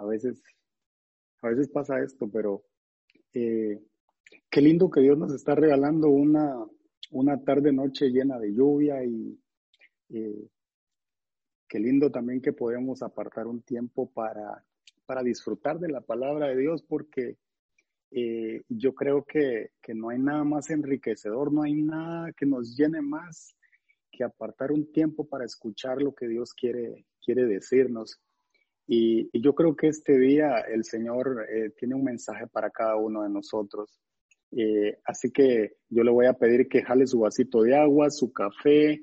a veces, a veces pasa esto, pero eh, qué lindo que Dios nos está regalando una, una tarde noche llena de lluvia y eh, qué lindo también que podemos apartar un tiempo para, para disfrutar de la palabra de Dios porque eh, yo creo que, que, no hay nada más enriquecedor, no hay nada que nos llene más que apartar un tiempo para escuchar lo que Dios quiere, quiere decirnos. Y, yo creo que este día el Señor eh, tiene un mensaje para cada uno de nosotros. Eh, así que yo le voy a pedir que jale su vasito de agua, su café,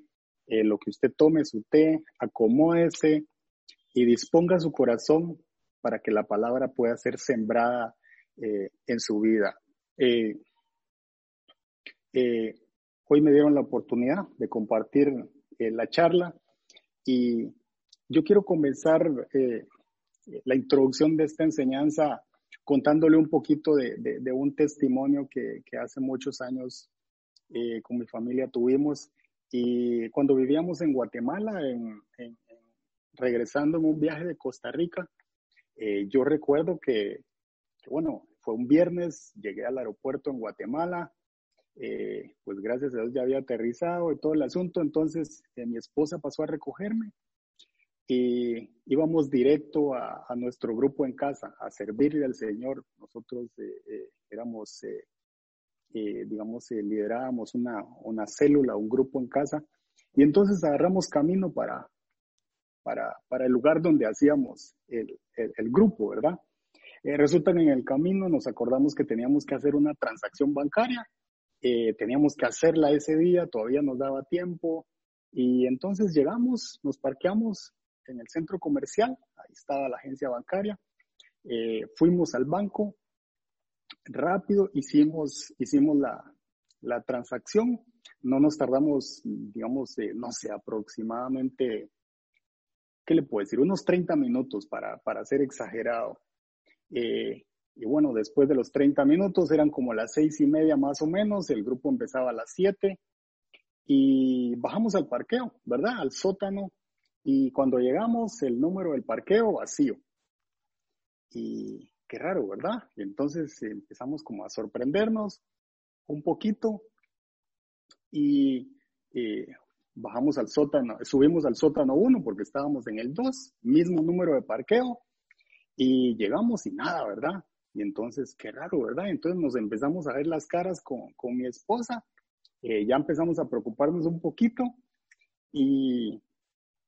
eh, lo que usted tome, su té, acomódese y disponga su corazón para que la palabra pueda ser sembrada en su vida. hoy me dieron la oportunidad de compartir la charla y yo quiero comenzar la introducción de esta enseñanza contándole un poquito de, un testimonio que, hace muchos años eh, con mi familia tuvimos. Y cuando vivíamos en Guatemala, regresando en un viaje de Costa Rica, eh, yo recuerdo que, bueno, fue un viernes, llegué al aeropuerto en Guatemala, eh, pues gracias a Dios ya había aterrizado y todo el asunto, entonces mi esposa pasó a recogerme y íbamos directo a, nuestro grupo en casa, a servirle al Señor. Nosotros eh, eh, éramos, eh, digamos, liderábamos una, una, célula, un grupo en casa, y entonces agarramos camino para, para, para el lugar donde hacíamos el, el, grupo, ¿verdad? resulta que en el camino nos acordamos que teníamos que hacer una transacción bancaria, teníamos que hacerla ese día, todavía nos daba tiempo, y entonces llegamos, nos parqueamos en el centro comercial, ahí estaba la agencia bancaria, eh, fuimos al banco, rápido hicimos, hicimos la, la transacción, no nos tardamos, digamos, eh, no sé, aproximadamente, ¿qué le puedo decir? Unos 30 minutos para, para ser exagerado. Eh, y bueno, después de los 30 minutos eran como las seis y media más o menos, el grupo empezaba a las 7 y bajamos al parqueo, ¿verdad? Al sótano y cuando llegamos, el número del parqueo vacío. Y qué raro, ¿verdad? Y entonces empezamos como a sorprendernos un poquito y eh, bajamos al sótano, subimos al sótano 1 porque estábamos en el 2, mismo número de parqueo y llegamos y nada, ¿verdad? Y entonces, qué raro, ¿verdad? Entonces nos empezamos a ver las caras con, con mi esposa, eh, ya empezamos a preocuparnos un poquito y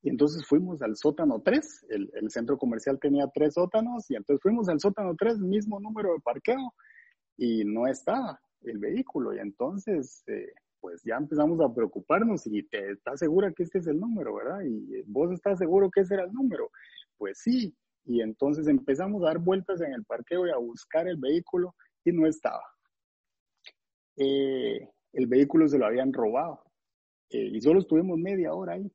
y entonces fuimos al sótano 3, el, centro comercial tenía tres sótanos, y entonces fuimos al sótano 3, mismo número de parqueo, y no estaba el vehículo. Y entonces, eh, pues ya empezamos a preocuparnos y te estás segura que este es el número, ¿verdad? Y vos estás seguro que ese era el número. Pues sí. Y entonces empezamos a dar vueltas en el parqueo y a buscar el vehículo y no estaba. Eh, el vehículo se lo habían robado. Eh, y solo estuvimos media hora ahí.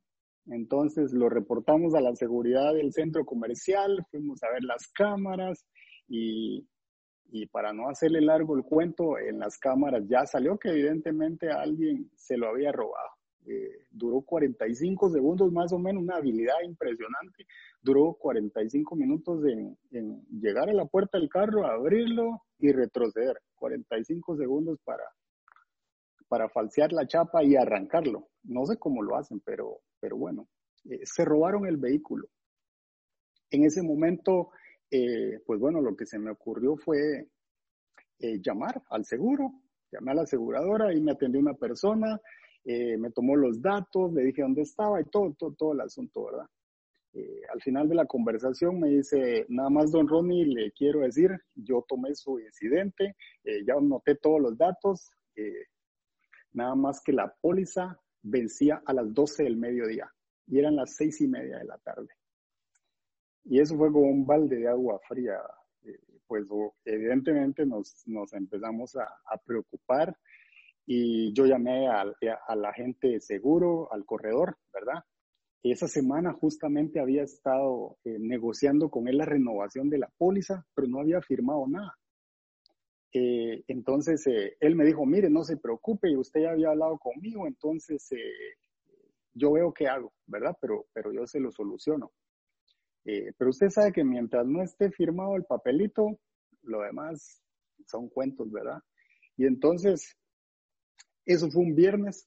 Entonces lo reportamos a la seguridad del centro comercial, fuimos a ver las cámaras y, para no hacerle largo el cuento, en las cámaras ya salió que evidentemente alguien se lo había robado. Eh, duró 45 segundos más o menos, una habilidad impresionante. Duró 45 minutos en, en llegar a la puerta del carro, abrirlo y retroceder. 45 segundos para, para falsear la chapa y arrancarlo. No sé cómo lo hacen, pero, pero bueno, eh, se robaron el vehículo. En ese momento, eh, pues bueno, lo que se me ocurrió fue eh, llamar al seguro, llamé a la aseguradora y me atendió una persona, me tomó los datos, le dije dónde estaba y todo, todo, todo el asunto, ¿verdad? al final de la conversación me dice, nada más, don Ronnie, le quiero decir, yo tomé su incidente, ya noté todos los datos, nada más que la póliza vencía a las 12 del mediodía y eran las seis y media de la tarde. Y eso fue como un balde de agua fría. Eh, pues evidentemente nos, nos empezamos a, a, preocupar y yo llamé al, la agente seguro, al corredor, ¿verdad? Esa semana justamente había estado eh, negociando con él la renovación de la póliza, pero no había firmado nada. Eh, entonces, eh, él me dijo, mire, no se preocupe, usted ya había hablado conmigo, entonces eh, yo veo qué hago, ¿verdad? Pero, pero yo se lo soluciono. Pero usted sabe que mientras no esté firmado el papelito, lo demás son cuentos, ¿verdad? Y entonces, eso fue un viernes.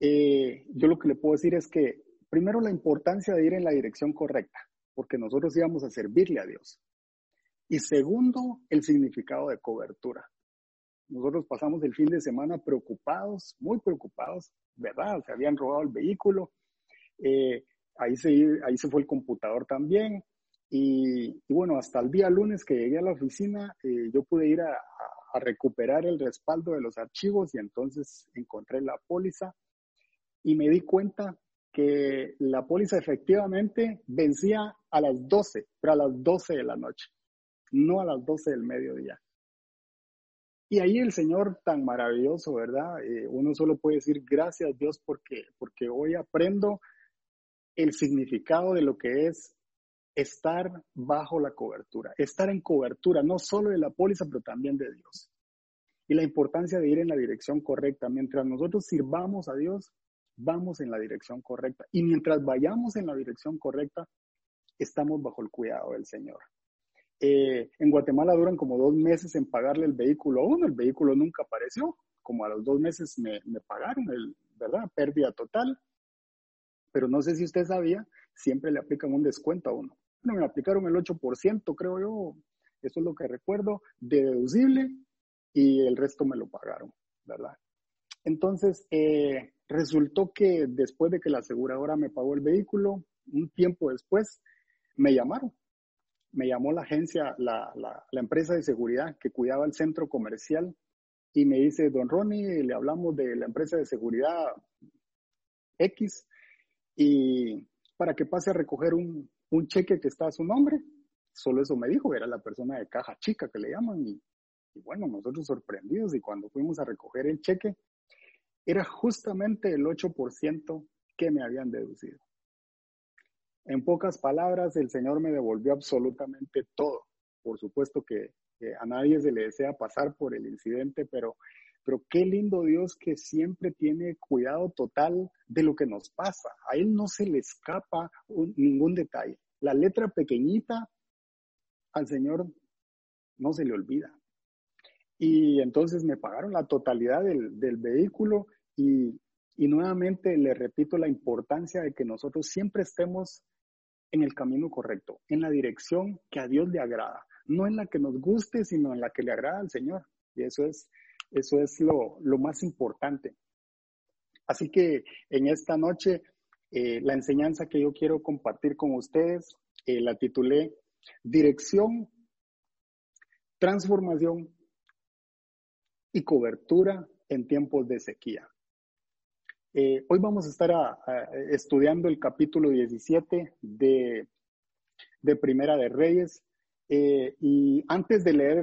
Yo lo que le puedo decir es que, primero, la importancia de ir en la dirección correcta, porque nosotros íbamos a servirle a Dios. Y segundo, el significado de cobertura. Nosotros pasamos el fin de semana preocupados, muy preocupados, ¿verdad? Se habían robado el vehículo. Eh, ahí, se, ahí se fue el computador también. Y, bueno, hasta el día lunes que llegué a la oficina, eh, yo pude ir a, a, recuperar el respaldo de los archivos y entonces encontré la póliza y me di cuenta que la póliza efectivamente vencía a las 12, pero a las 12 de la noche no a las 12 del mediodía. Y ahí el Señor tan maravilloso, ¿verdad? Eh, uno solo puede decir gracias Dios porque, porque hoy aprendo el significado de lo que es estar bajo la cobertura, estar en cobertura, no solo de la póliza, pero también de Dios. Y la importancia de ir en la dirección correcta. Mientras nosotros sirvamos a Dios, vamos en la dirección correcta. Y mientras vayamos en la dirección correcta, estamos bajo el cuidado del Señor. Eh, en Guatemala duran como dos meses en pagarle el vehículo a uno, el vehículo nunca apareció, como a los dos meses me, pagaron, el, ¿verdad? Pérdida total. Pero no sé si usted sabía, siempre le aplican un descuento a uno. Bueno, me aplicaron el 8%, creo yo, eso es lo que recuerdo, de deducible y el resto me lo pagaron, ¿verdad? Entonces, eh, resultó que después de que la aseguradora me pagó el vehículo, un tiempo después, me llamaron me llamó la agencia, la, empresa de seguridad que cuidaba el centro comercial y me dice, don Ronnie, le hablamos de la empresa de seguridad X y para que pase a recoger un, cheque que está a su nombre. Solo eso me dijo, era la persona de caja chica que le llaman y, y bueno, nosotros sorprendidos y cuando fuimos a recoger el cheque, era justamente el 8% que me habían deducido. En pocas palabras, el Señor me devolvió absolutamente todo. Por supuesto que, a nadie se le desea pasar por el incidente, pero, pero qué lindo Dios que siempre tiene cuidado total de lo que nos pasa. A Él no se le escapa ningún detalle. La letra pequeñita al Señor no se le olvida. Y entonces me pagaron la totalidad del, del vehículo y, y nuevamente le repito la importancia de que nosotros siempre estemos en el camino correcto, en la dirección que a Dios le agrada, no en la que nos guste, sino en la que le agrada al Señor. Y eso es, eso es lo, más importante. Así que en esta noche, eh, la enseñanza que yo quiero compartir con ustedes, eh, la titulé Dirección, Transformación y Cobertura en tiempos de sequía. Eh, hoy vamos a estar estudiando el capítulo 17 de, de Primera de Reyes. Eh, y antes de leer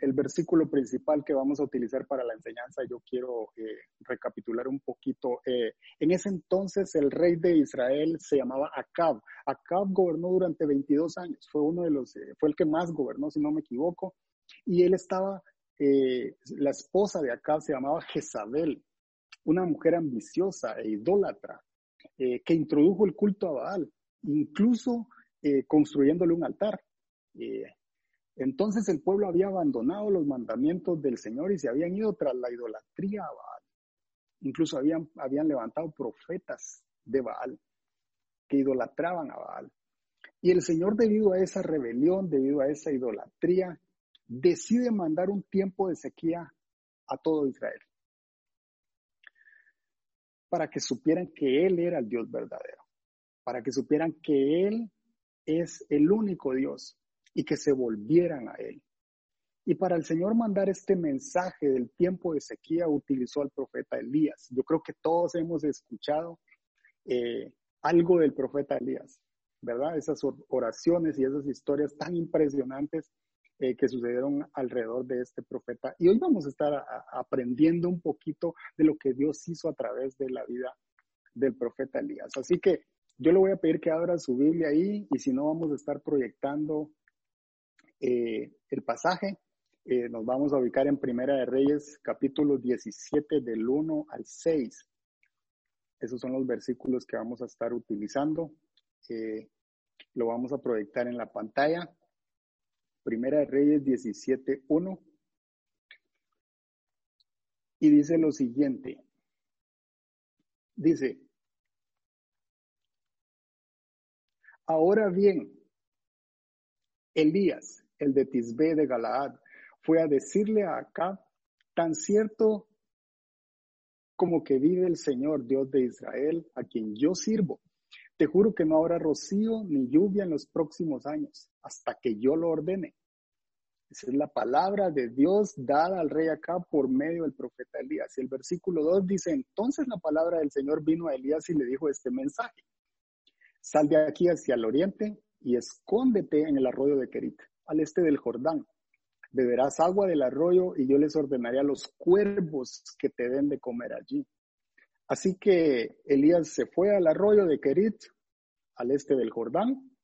el, versículo principal que vamos a utilizar para la enseñanza, yo quiero eh, recapitular un poquito. en ese entonces el rey de Israel se llamaba Acab. Acab gobernó durante 22 años. Fue uno de los, fue el que más gobernó, si no me equivoco. Y él estaba, la esposa de Acab se llamaba Jezabel una mujer ambiciosa e idólatra eh, que introdujo el culto a Baal, incluso eh, construyéndole un altar. Eh, entonces el pueblo había abandonado los mandamientos del Señor y se habían ido tras la idolatría a Baal. Incluso habían, habían levantado profetas de Baal que idolatraban a Baal. Y el Señor, debido a esa rebelión, debido a esa idolatría, decide mandar un tiempo de sequía a todo Israel para que supieran que Él era el Dios verdadero, para que supieran que Él es el único Dios y que se volvieran a Él. Y para el Señor mandar este mensaje del tiempo de sequía utilizó al profeta Elías. Yo creo que todos hemos escuchado eh, algo del profeta Elías, ¿verdad? Esas oraciones y esas historias tan impresionantes eh, que sucedieron alrededor de este profeta. Y hoy vamos a estar aprendiendo un poquito de lo que Dios hizo a través de la vida del profeta Elías. Así que yo le voy a pedir que abra su Biblia ahí y si no vamos a estar proyectando eh, el pasaje. Eh, nos vamos a ubicar en Primera de Reyes, capítulo 17, del 1 al 6. Esos son los versículos que vamos a estar utilizando. Lo vamos a proyectar en la pantalla. Primera de Reyes 17.1. Y dice lo siguiente. Dice, ahora bien, Elías, el de Tisbe de Galaad, fue a decirle a Acab, tan cierto como que vive el Señor Dios de Israel, a quien yo sirvo. Te juro que no habrá rocío ni lluvia en los próximos años, hasta que yo lo ordene. Esa es la palabra de Dios dada al rey acá por medio del profeta Elías. Y el versículo 2 dice, entonces la palabra del Señor vino a Elías y le dijo este mensaje. Sal de aquí hacia el oriente y escóndete en el arroyo de Kerit, al este del Jordán. Beberás agua del arroyo y yo les ordenaré a los cuervos que te den de comer allí. Así que Elías se fue al arroyo de Kerit, al este del Jordán,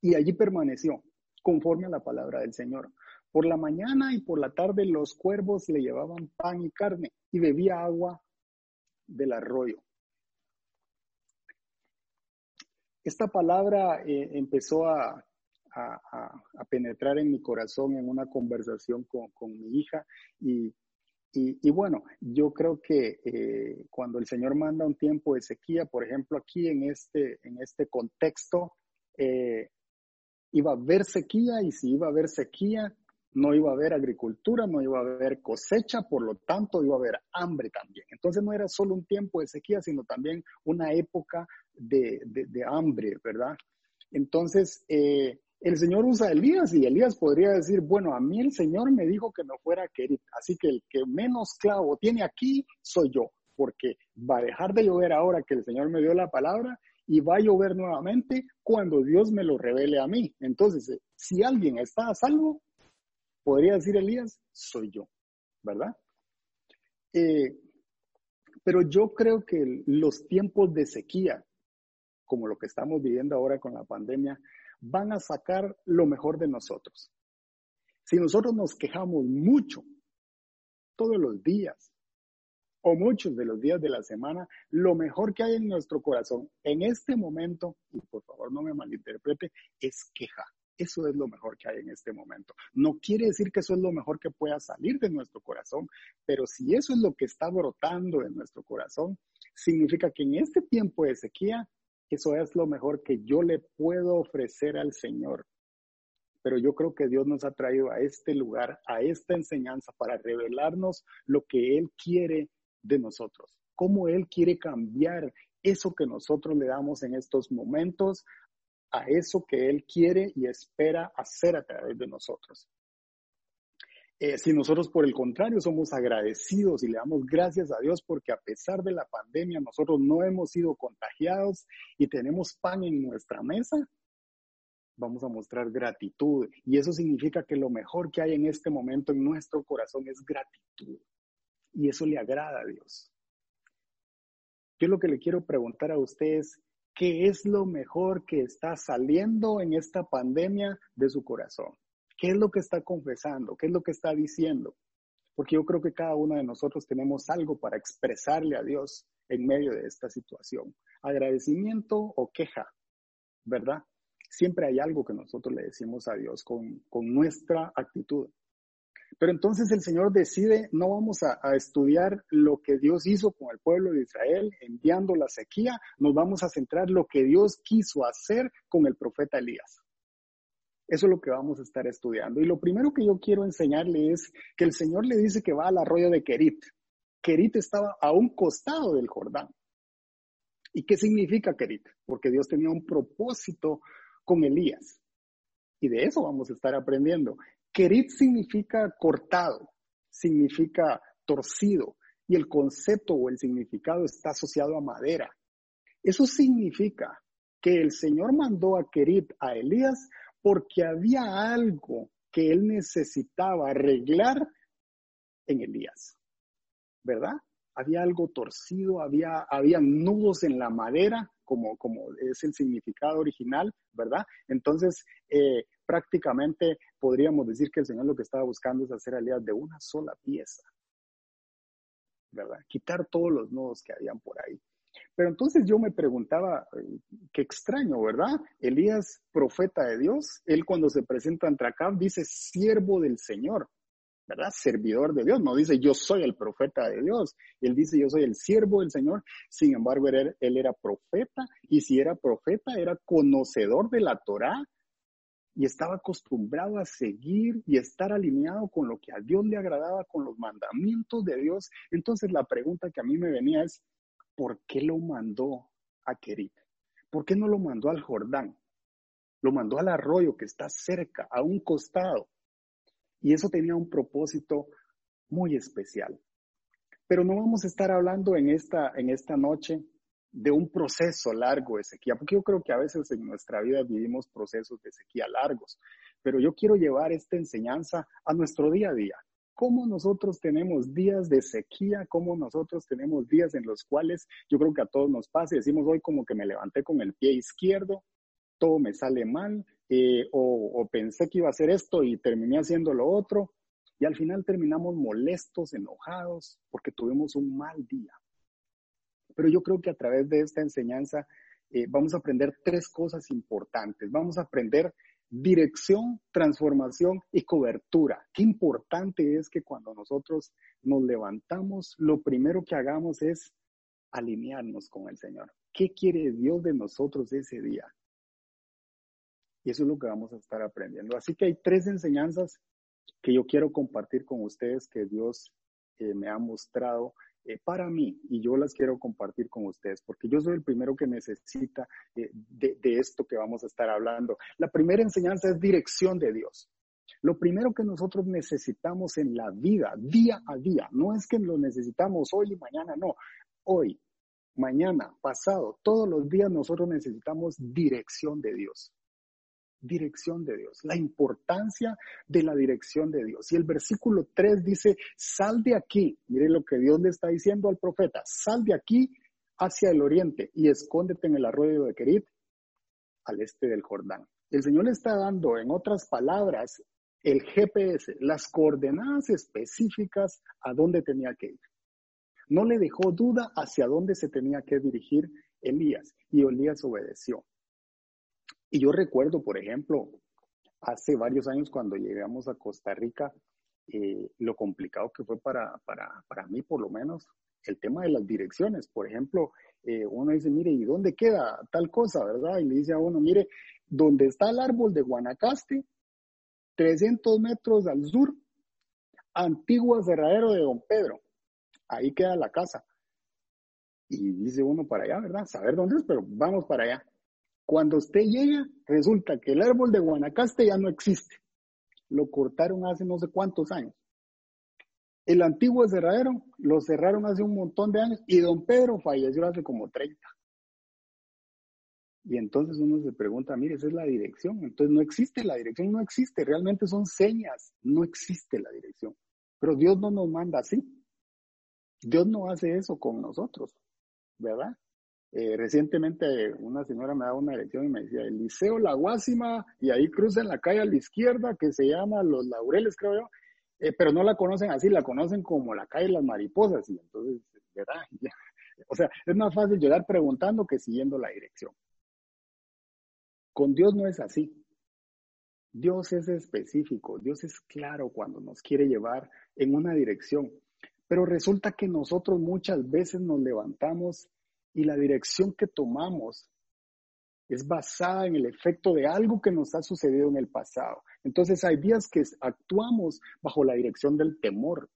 y allí permaneció conforme a la palabra del Señor. Por la mañana y por la tarde los cuervos le llevaban pan y carne y bebía agua del arroyo. Esta palabra eh, empezó a, penetrar en mi corazón en una conversación con, mi hija y, bueno, yo creo que eh, cuando el Señor manda un tiempo de sequía, por ejemplo, aquí en este, en este contexto, eh, iba a haber sequía y si iba a haber sequía, no iba a haber agricultura, no iba a haber cosecha, por lo tanto iba a haber hambre también. Entonces no era solo un tiempo de sequía, sino también una época de, hambre, ¿verdad? Entonces, eh, el Señor usa a Elías y Elías podría decir, bueno, a mí el Señor me dijo que no fuera querido, así que el que menos clavo tiene aquí soy yo, porque va a dejar de llover ahora que el Señor me dio la palabra y va a llover nuevamente cuando Dios me lo revele a mí. Entonces, eh, si alguien está a salvo, podría decir Elías, soy yo, ¿verdad? Eh, pero yo creo que los tiempos de sequía, como lo que estamos viviendo ahora con la pandemia, van a sacar lo mejor de nosotros. Si nosotros nos quejamos mucho todos los días o muchos de los días de la semana, lo mejor que hay en nuestro corazón en este momento, y por favor no me malinterprete, es queja. Eso es lo mejor que hay en este momento. No quiere decir que eso es lo mejor que pueda salir de nuestro corazón, pero si eso es lo que está brotando en nuestro corazón, significa que en este tiempo de sequía, eso es lo mejor que yo le puedo ofrecer al Señor. Pero yo creo que Dios nos ha traído a este lugar, a esta enseñanza, para revelarnos lo que Él quiere de nosotros, cómo Él quiere cambiar eso que nosotros le damos en estos momentos a eso que Él quiere y espera hacer a través de nosotros. Eh, si nosotros, por el contrario, somos agradecidos y le damos gracias a Dios porque a pesar de la pandemia nosotros no hemos sido contagiados y tenemos pan en nuestra mesa, vamos a mostrar gratitud. Y eso significa que lo mejor que hay en este momento en nuestro corazón es gratitud y eso le agrada a Dios. Yo lo que le quiero preguntar a ustedes, ¿qué es lo mejor que está saliendo en esta pandemia de su corazón? ¿Qué es lo que está confesando? ¿Qué es lo que está diciendo? Porque yo creo que cada uno de nosotros tenemos algo para expresarle a Dios en medio de esta situación. Agradecimiento o queja, ¿verdad? Siempre hay algo que nosotros le decimos a Dios con, con nuestra actitud. Pero entonces el Señor decide, no vamos a, estudiar lo que Dios hizo con el pueblo de Israel enviando la sequía, nos vamos a centrar lo que Dios quiso hacer con el profeta Elías. Eso es lo que vamos a estar estudiando. Y lo primero que yo quiero enseñarle es que el Señor le dice que va al arroyo de Kerit. Kerit estaba a un costado del Jordán. ¿Y qué significa Kerit? Porque Dios tenía un propósito con Elías. Y de eso vamos a estar aprendiendo. Kerit significa cortado, significa torcido, y el concepto o el significado está asociado a madera. Eso significa que el Señor mandó a Kerit a Elías porque había algo que él necesitaba arreglar en Elías, ¿verdad? Había algo torcido, había, había nudos en la madera, como, como es el significado original, ¿verdad? Entonces, eh, prácticamente podríamos decir que el Señor lo que estaba buscando es hacer alias de una sola pieza, ¿verdad? Quitar todos los nudos que habían por ahí. Pero entonces yo me preguntaba, eh, qué extraño, ¿verdad? Elías, profeta de Dios, él cuando se presenta ante Acab dice siervo del Señor, ¿verdad? Servidor de Dios, no dice yo soy el profeta de Dios, él dice yo soy el siervo del Señor, sin embargo él, era profeta y si era profeta era conocedor de la Torá y estaba acostumbrado a seguir y estar alineado con lo que a Dios le agradaba, con los mandamientos de Dios. Entonces la pregunta que a mí me venía es, ¿por qué lo mandó a Kerit? ¿Por qué no lo mandó al Jordán? Lo mandó al arroyo que está cerca, a un costado. Y eso tenía un propósito muy especial. Pero no vamos a estar hablando en esta, en esta noche de un proceso largo de sequía, porque yo creo que a veces en nuestra vida vivimos procesos de sequía largos, pero yo quiero llevar esta enseñanza a nuestro día a día, cómo nosotros tenemos días de sequía, cómo nosotros tenemos días en los cuales yo creo que a todos nos pasa y decimos hoy como que me levanté con el pie izquierdo, todo me sale mal, eh, o, pensé que iba a hacer esto y terminé haciendo lo otro, y al final terminamos molestos, enojados, porque tuvimos un mal día. Pero yo creo que a través de esta enseñanza eh, vamos a aprender tres cosas importantes. Vamos a aprender dirección, transformación y cobertura. Qué importante es que cuando nosotros nos levantamos, lo primero que hagamos es alinearnos con el Señor. ¿Qué quiere Dios de nosotros ese día? Y eso es lo que vamos a estar aprendiendo. Así que hay tres enseñanzas que yo quiero compartir con ustedes que Dios eh, me ha mostrado eh, para mí y yo las quiero compartir con ustedes porque yo soy el primero que necesita eh, de, esto que vamos a estar hablando. La primera enseñanza es dirección de Dios. Lo primero que nosotros necesitamos en la vida, día a día, no es que lo necesitamos hoy y mañana, no. Hoy, mañana, pasado, todos los días nosotros necesitamos dirección de Dios dirección de Dios, la importancia de la dirección de Dios. Y el versículo 3 dice, sal de aquí, mire lo que Dios le está diciendo al profeta, sal de aquí hacia el oriente y escóndete en el arroyo de Kerit al este del Jordán. El Señor le está dando, en otras palabras, el GPS, las coordenadas específicas a dónde tenía que ir. No le dejó duda hacia dónde se tenía que dirigir Elías y Elías obedeció. Y yo recuerdo, por ejemplo, hace varios años cuando llegamos a Costa Rica, eh, lo complicado que fue para, para, para, mí, por lo menos, el tema de las direcciones. Por ejemplo, eh, uno dice, mire, ¿y dónde queda tal cosa, verdad? Y le dice a uno, mire, ¿dónde está el árbol de Guanacaste, 300 metros al sur, antiguo aserradero de Don Pedro. Ahí queda la casa. Y dice uno para allá, ¿verdad? Saber dónde es, pero vamos para allá. Cuando usted llega, resulta que el árbol de Guanacaste ya no existe. Lo cortaron hace no sé cuántos años. El antiguo cerradero lo cerraron hace un montón de años y don Pedro falleció hace como 30. Y entonces uno se pregunta, mire, esa es la dirección. Entonces no existe la dirección, no existe, realmente son señas, no existe la dirección. Pero Dios no nos manda así. Dios no hace eso con nosotros, ¿verdad? Eh, recientemente una señora me daba una dirección y me decía, el Liceo La Guásima, y ahí cruza en la calle a la izquierda, que se llama Los Laureles, creo yo, eh, pero no la conocen así, la conocen como la calle Las Mariposas, y entonces, ¿verdad? o sea, es más fácil llegar preguntando que siguiendo la dirección. Con Dios no es así. Dios es específico, Dios es claro cuando nos quiere llevar en una dirección. Pero resulta que nosotros muchas veces nos levantamos y la dirección que tomamos es basada en el efecto de algo que nos ha sucedido en el pasado. Entonces hay días que actuamos bajo la dirección del temor,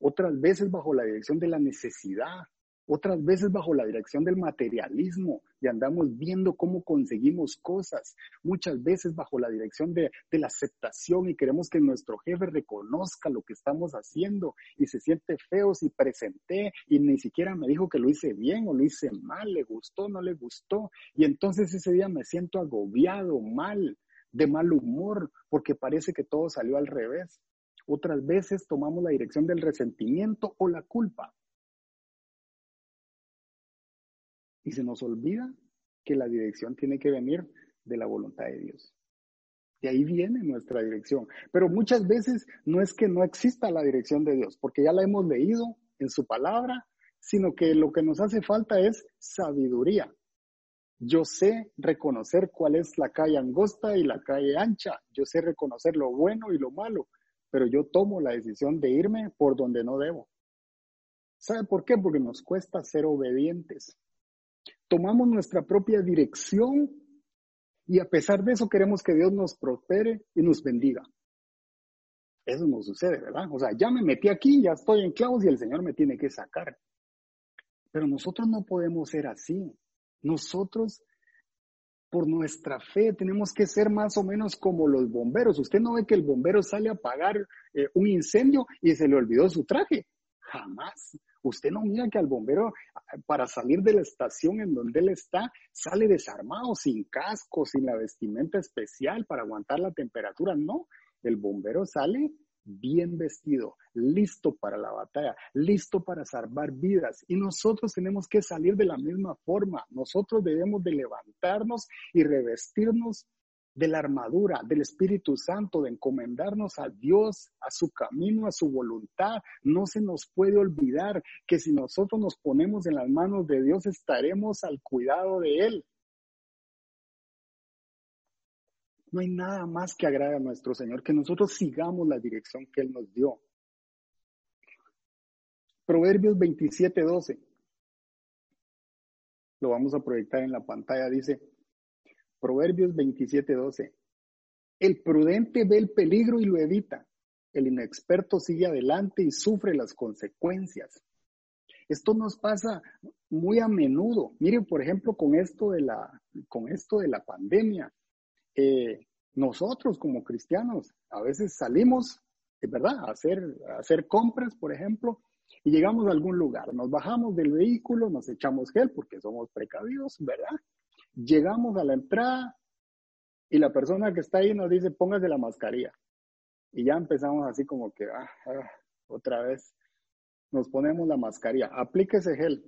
otras veces bajo la dirección de la necesidad, otras veces bajo la dirección del materialismo y andamos viendo cómo conseguimos cosas, muchas veces bajo la dirección de, la aceptación y queremos que nuestro jefe reconozca lo que estamos haciendo y se siente feo si presenté y ni siquiera me dijo que lo hice bien o lo hice mal, le gustó, no le gustó. Y entonces ese día me siento agobiado, mal, de mal humor, porque parece que todo salió al revés. Otras veces tomamos la dirección del resentimiento o la culpa Y se nos olvida que la dirección tiene que venir de la voluntad de Dios. De ahí viene nuestra dirección. Pero muchas veces no es que no exista la dirección de Dios, porque ya la hemos leído en su palabra sino que lo que nos hace falta es sabiduría. Yo sé reconocer cuál es la calle angosta y la calle ancha. Yo sé reconocer lo bueno y lo malo, pero yo tomo la decisión de irme por donde no debo. ¿Sabe por qué? Porque nos cuesta ser obedientes. Tomamos nuestra propia dirección y a pesar de eso queremos que Dios nos prospere y nos bendiga. Eso no sucede, ¿verdad? O sea, ya me metí aquí, ya estoy en clavos y el Señor me tiene que sacar. Pero nosotros no podemos ser así. Nosotros, por nuestra fe, tenemos que ser más o menos como los bomberos. Usted no ve que el bombero sale a apagar eh, un incendio y se le olvidó su traje. Jamás. Usted no mira que al bombero, para salir de la estación en donde él está, sale desarmado, sin casco, sin la vestimenta especial para aguantar la temperatura. No, el bombero sale bien vestido, listo para la batalla, listo para salvar vidas. Y nosotros tenemos que salir de la misma forma. Nosotros debemos de levantarnos y revestirnos de la armadura del Espíritu Santo, de encomendarnos a Dios, a su camino, a su voluntad. No se nos puede olvidar que si nosotros nos ponemos en las manos de Dios, estaremos al cuidado de Él. No hay nada más que agrade a nuestro Señor, que nosotros sigamos la dirección que Él nos dio. Proverbios 27, 12. Lo vamos a proyectar en la pantalla. Dice, Proverbios 27, 12. El prudente ve el peligro y lo evita. El inexperto sigue adelante y sufre las consecuencias. Esto nos pasa muy a menudo. Miren, por ejemplo, con esto de la, con esto de la pandemia. Eh, nosotros como cristianos a veces salimos, es verdad, a hacer, a hacer compras, por ejemplo, y llegamos a algún lugar, nos bajamos del vehículo, nos echamos gel porque somos precavidos, ¿verdad? Llegamos a la entrada y la persona que está ahí nos dice, póngase la mascarilla. Y ya empezamos así como que, ah, ah, otra vez, nos ponemos la mascarilla, aplíquese gel,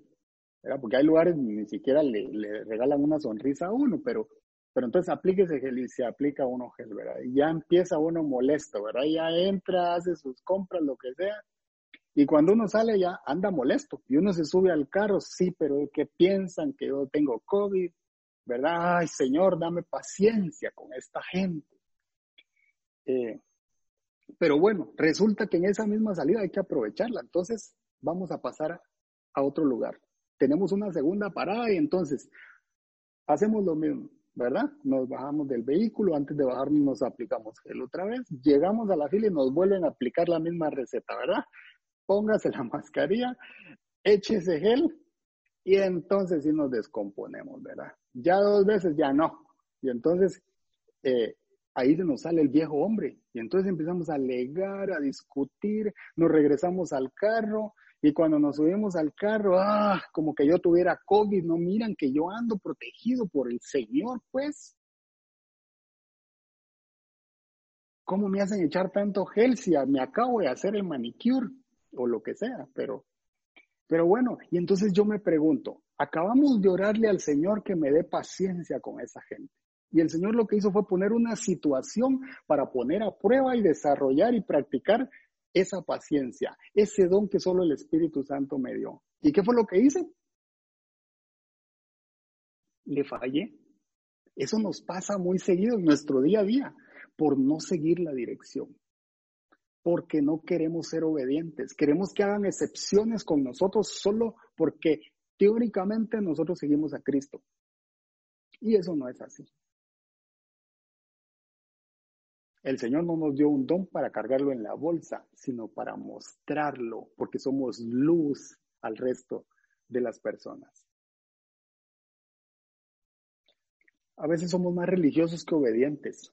¿verdad? Porque hay lugares ni siquiera le, le regalan una sonrisa a uno, pero pero entonces aplíquese gel y se aplica uno gel, ¿verdad? Y ya empieza uno molesto, ¿verdad? Ya entra, hace sus compras, lo que sea. Y cuando uno sale ya anda molesto. Y uno se sube al carro, sí, pero ¿qué piensan? Que yo tengo COVID, ¿verdad? Ay, Señor, dame paciencia con esta gente. Eh, pero bueno, resulta que en esa misma salida hay que aprovecharla. Entonces vamos a pasar a otro lugar. Tenemos una segunda parada y entonces hacemos lo mismo ¿verdad? Nos bajamos del vehículo, antes de bajarnos nos aplicamos gel otra vez, llegamos a la fila y nos vuelven a aplicar la misma receta, ¿verdad? Póngase la mascarilla, échese gel y entonces sí nos descomponemos, ¿verdad? Ya dos veces ya no. Y entonces eh, ahí se nos sale el viejo hombre y entonces empezamos a alegar, a discutir, nos regresamos al carro y cuando nos subimos al carro, ah, como que yo tuviera COVID, no miran que yo ando protegido por el Señor, pues. ¿Cómo me hacen echar tanto gel si me acabo de hacer el manicure o lo que sea? Pero, pero bueno, y entonces yo me pregunto, acabamos de orarle al Señor que me dé paciencia con esa gente. Y el Señor lo que hizo fue poner una situación para poner a prueba y desarrollar y practicar esa paciencia, ese don que solo el Espíritu Santo me dio. ¿Y qué fue lo que hice? Le fallé. Eso nos pasa muy seguido en nuestro día a día por no seguir la dirección. Porque no queremos ser obedientes. Queremos que hagan excepciones con nosotros solo porque teóricamente nosotros seguimos a Cristo. Y eso no es así. El Señor no nos dio un don para cargarlo en la bolsa, sino para mostrarlo, porque somos luz al resto de las personas. A veces somos más religiosos que obedientes.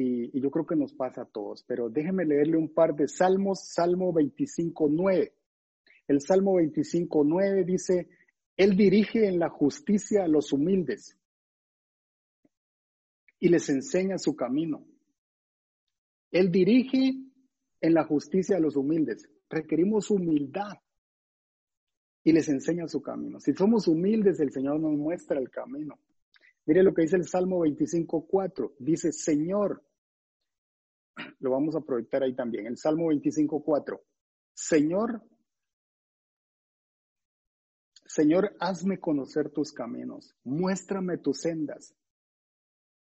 Y, yo creo que nos pasa a todos. Pero déjeme leerle un par de salmos. Salmo 25.9. El Salmo 25.9 dice, Él dirige en la justicia a los humildes y les enseña su camino. Él dirige en la justicia a los humildes. Requerimos humildad y les enseña su camino. Si somos humildes, el Señor nos muestra el camino. Mire lo que dice el Salmo 25.4. Dice, Señor, lo vamos a proyectar ahí también, el Salmo 25.4. Señor, Señor, hazme conocer tus caminos, muéstrame tus sendas.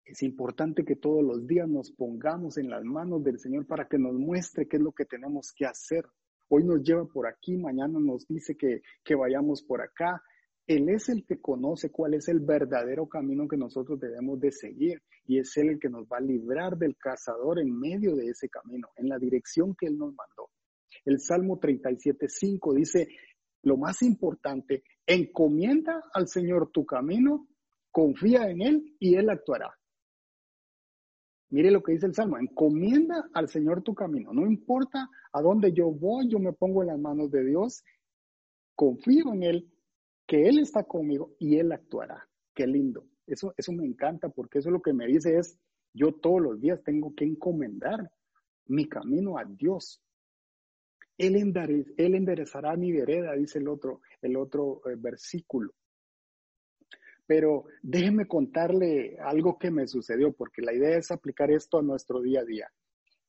Es importante que todos los días nos pongamos en las manos del Señor para que nos muestre qué es lo que tenemos que hacer. Hoy nos lleva por aquí, mañana nos dice que, que vayamos por acá. Él es el que conoce cuál es el verdadero camino que nosotros debemos de seguir y es Él el que nos va a librar del cazador en medio de ese camino, en la dirección que Él nos mandó. El Salmo 37.5 dice, lo más importante, encomienda al Señor tu camino, confía en Él y Él actuará. Mire lo que dice el Salmo, encomienda al Señor tu camino. No importa a dónde yo voy, yo me pongo en las manos de Dios, confío en Él, que Él está conmigo y Él actuará. Qué lindo. Eso, eso me encanta porque eso lo que me dice es, yo todos los días tengo que encomendar mi camino a Dios. Él, enderezará mi vereda, dice el otro, el otro eh, versículo. Pero déjeme contarle algo que me sucedió, porque la idea es aplicar esto a nuestro día a día.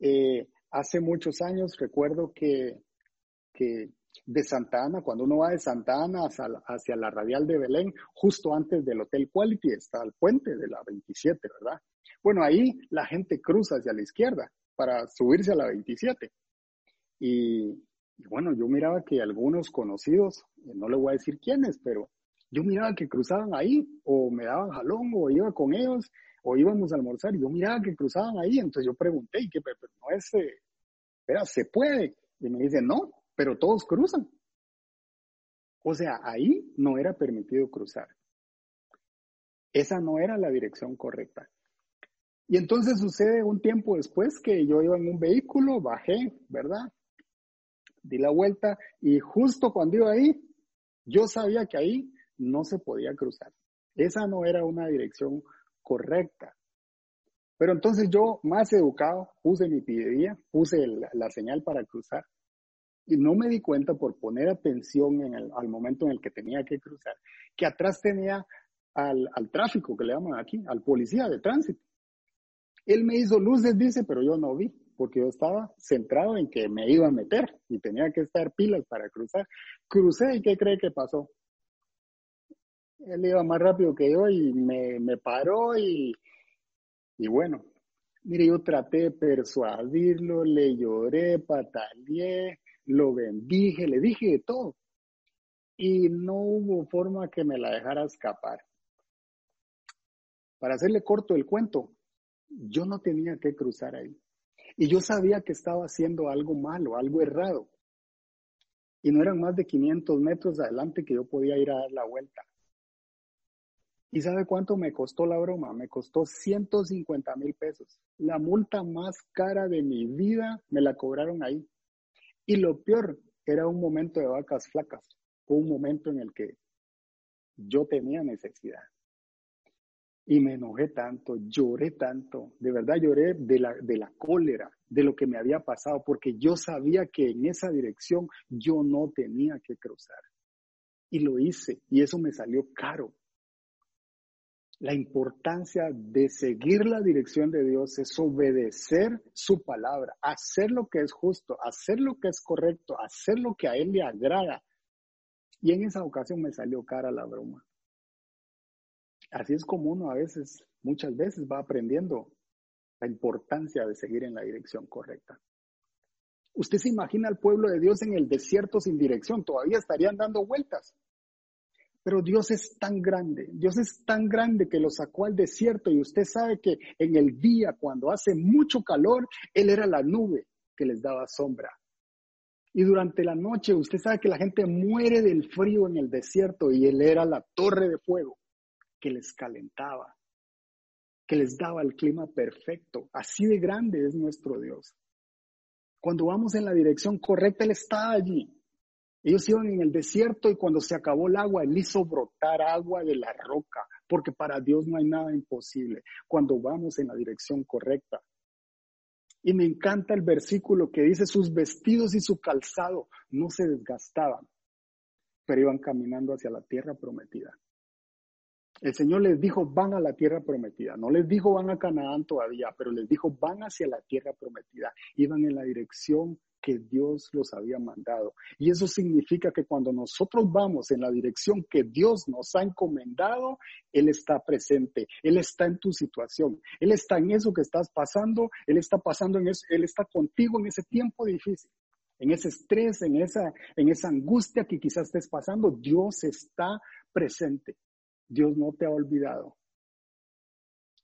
Eh, hace muchos años recuerdo que, que, de Santa Ana, cuando uno va de Santa Ana hacia, la radial de Belén, justo antes del Hotel Quality está el puente de la 27, ¿verdad? Bueno, ahí la gente cruza hacia la izquierda para subirse a la 27. Y, y bueno, yo miraba que algunos conocidos, no le voy a decir quiénes, pero yo miraba que cruzaban ahí, o me daban jalón, o iba con ellos, o íbamos a almorzar, y yo miraba que cruzaban ahí, entonces yo pregunté, ¿y qué? Pero no es, eh, espera, ¿se puede? Y me dicen, no, pero todos cruzan. O sea, ahí no era permitido cruzar. Esa no era la dirección correcta. Y entonces sucede un tiempo después que yo iba en un vehículo, bajé, ¿verdad? Di la vuelta y justo cuando iba ahí, yo sabía que ahí no se podía cruzar. Esa no era una dirección correcta. Pero entonces yo, más educado, puse mi pidevía, puse la señal para cruzar y no me di cuenta por poner atención en el, al momento en el que tenía que cruzar, que atrás tenía al, al tráfico, que le llaman aquí, al policía de tránsito. Él me hizo luces, dice, pero yo no vi, porque yo estaba centrado en que me iba a meter y tenía que estar pilas para cruzar. Crucé y ¿qué cree que pasó? Él iba más rápido que yo y me, me paró y, y bueno, mire, yo traté de persuadirlo, le lloré, pataleé, lo bendije, le dije de todo. Y no hubo forma que me la dejara escapar. Para hacerle corto el cuento, yo no tenía que cruzar ahí. Y yo sabía que estaba haciendo algo malo, algo errado. Y no eran más de 500 metros adelante que yo podía ir a dar la vuelta. ¿Y sabe cuánto me costó la broma? Me costó 150 mil pesos. La multa más cara de mi vida me la cobraron ahí. Y lo peor, era un momento de vacas flacas, un momento en el que yo tenía necesidad. Y me enojé tanto, lloré tanto, de verdad lloré de la, de la cólera, de lo que me había pasado, porque yo sabía que en esa dirección yo no tenía que cruzar. Y lo hice, y eso me salió caro la importancia de seguir la dirección de Dios es obedecer su palabra, hacer lo que es justo, hacer lo que es correcto, hacer lo que a Él le agrada. Y en esa ocasión me salió cara la broma. Así es como uno a veces, muchas veces va aprendiendo la importancia de seguir en la dirección correcta. Usted se imagina al pueblo de Dios en el desierto sin dirección, todavía estarían dando vueltas. Pero Dios es tan grande, Dios es tan grande que lo sacó al desierto y usted sabe que en el día, cuando hace mucho calor, Él era la nube que les daba sombra. Y durante la noche, usted sabe que la gente muere del frío en el desierto y Él era la torre de fuego que les calentaba, que les daba el clima perfecto. Así de grande es nuestro Dios. Cuando vamos en la dirección correcta, Él está allí. Ellos iban en el desierto y cuando se acabó el agua, Él hizo brotar agua de la roca, porque para Dios no hay nada imposible cuando vamos en la dirección correcta. Y me encanta el versículo que dice, sus vestidos y su calzado no se desgastaban, pero iban caminando hacia la tierra prometida. El Señor les dijo, van a la tierra prometida. No les dijo, van a Canaán todavía, pero les dijo, van hacia la tierra prometida. Iban en la dirección que Dios los había mandado. Y eso significa que cuando nosotros vamos en la dirección que Dios nos ha encomendado, Él está presente, Él está en tu situación, Él está en eso que estás pasando, Él está pasando en eso, Él está contigo en ese tiempo difícil. En ese estrés, en esa, en esa angustia que quizás estés pasando, Dios está presente. Dios no te ha olvidado.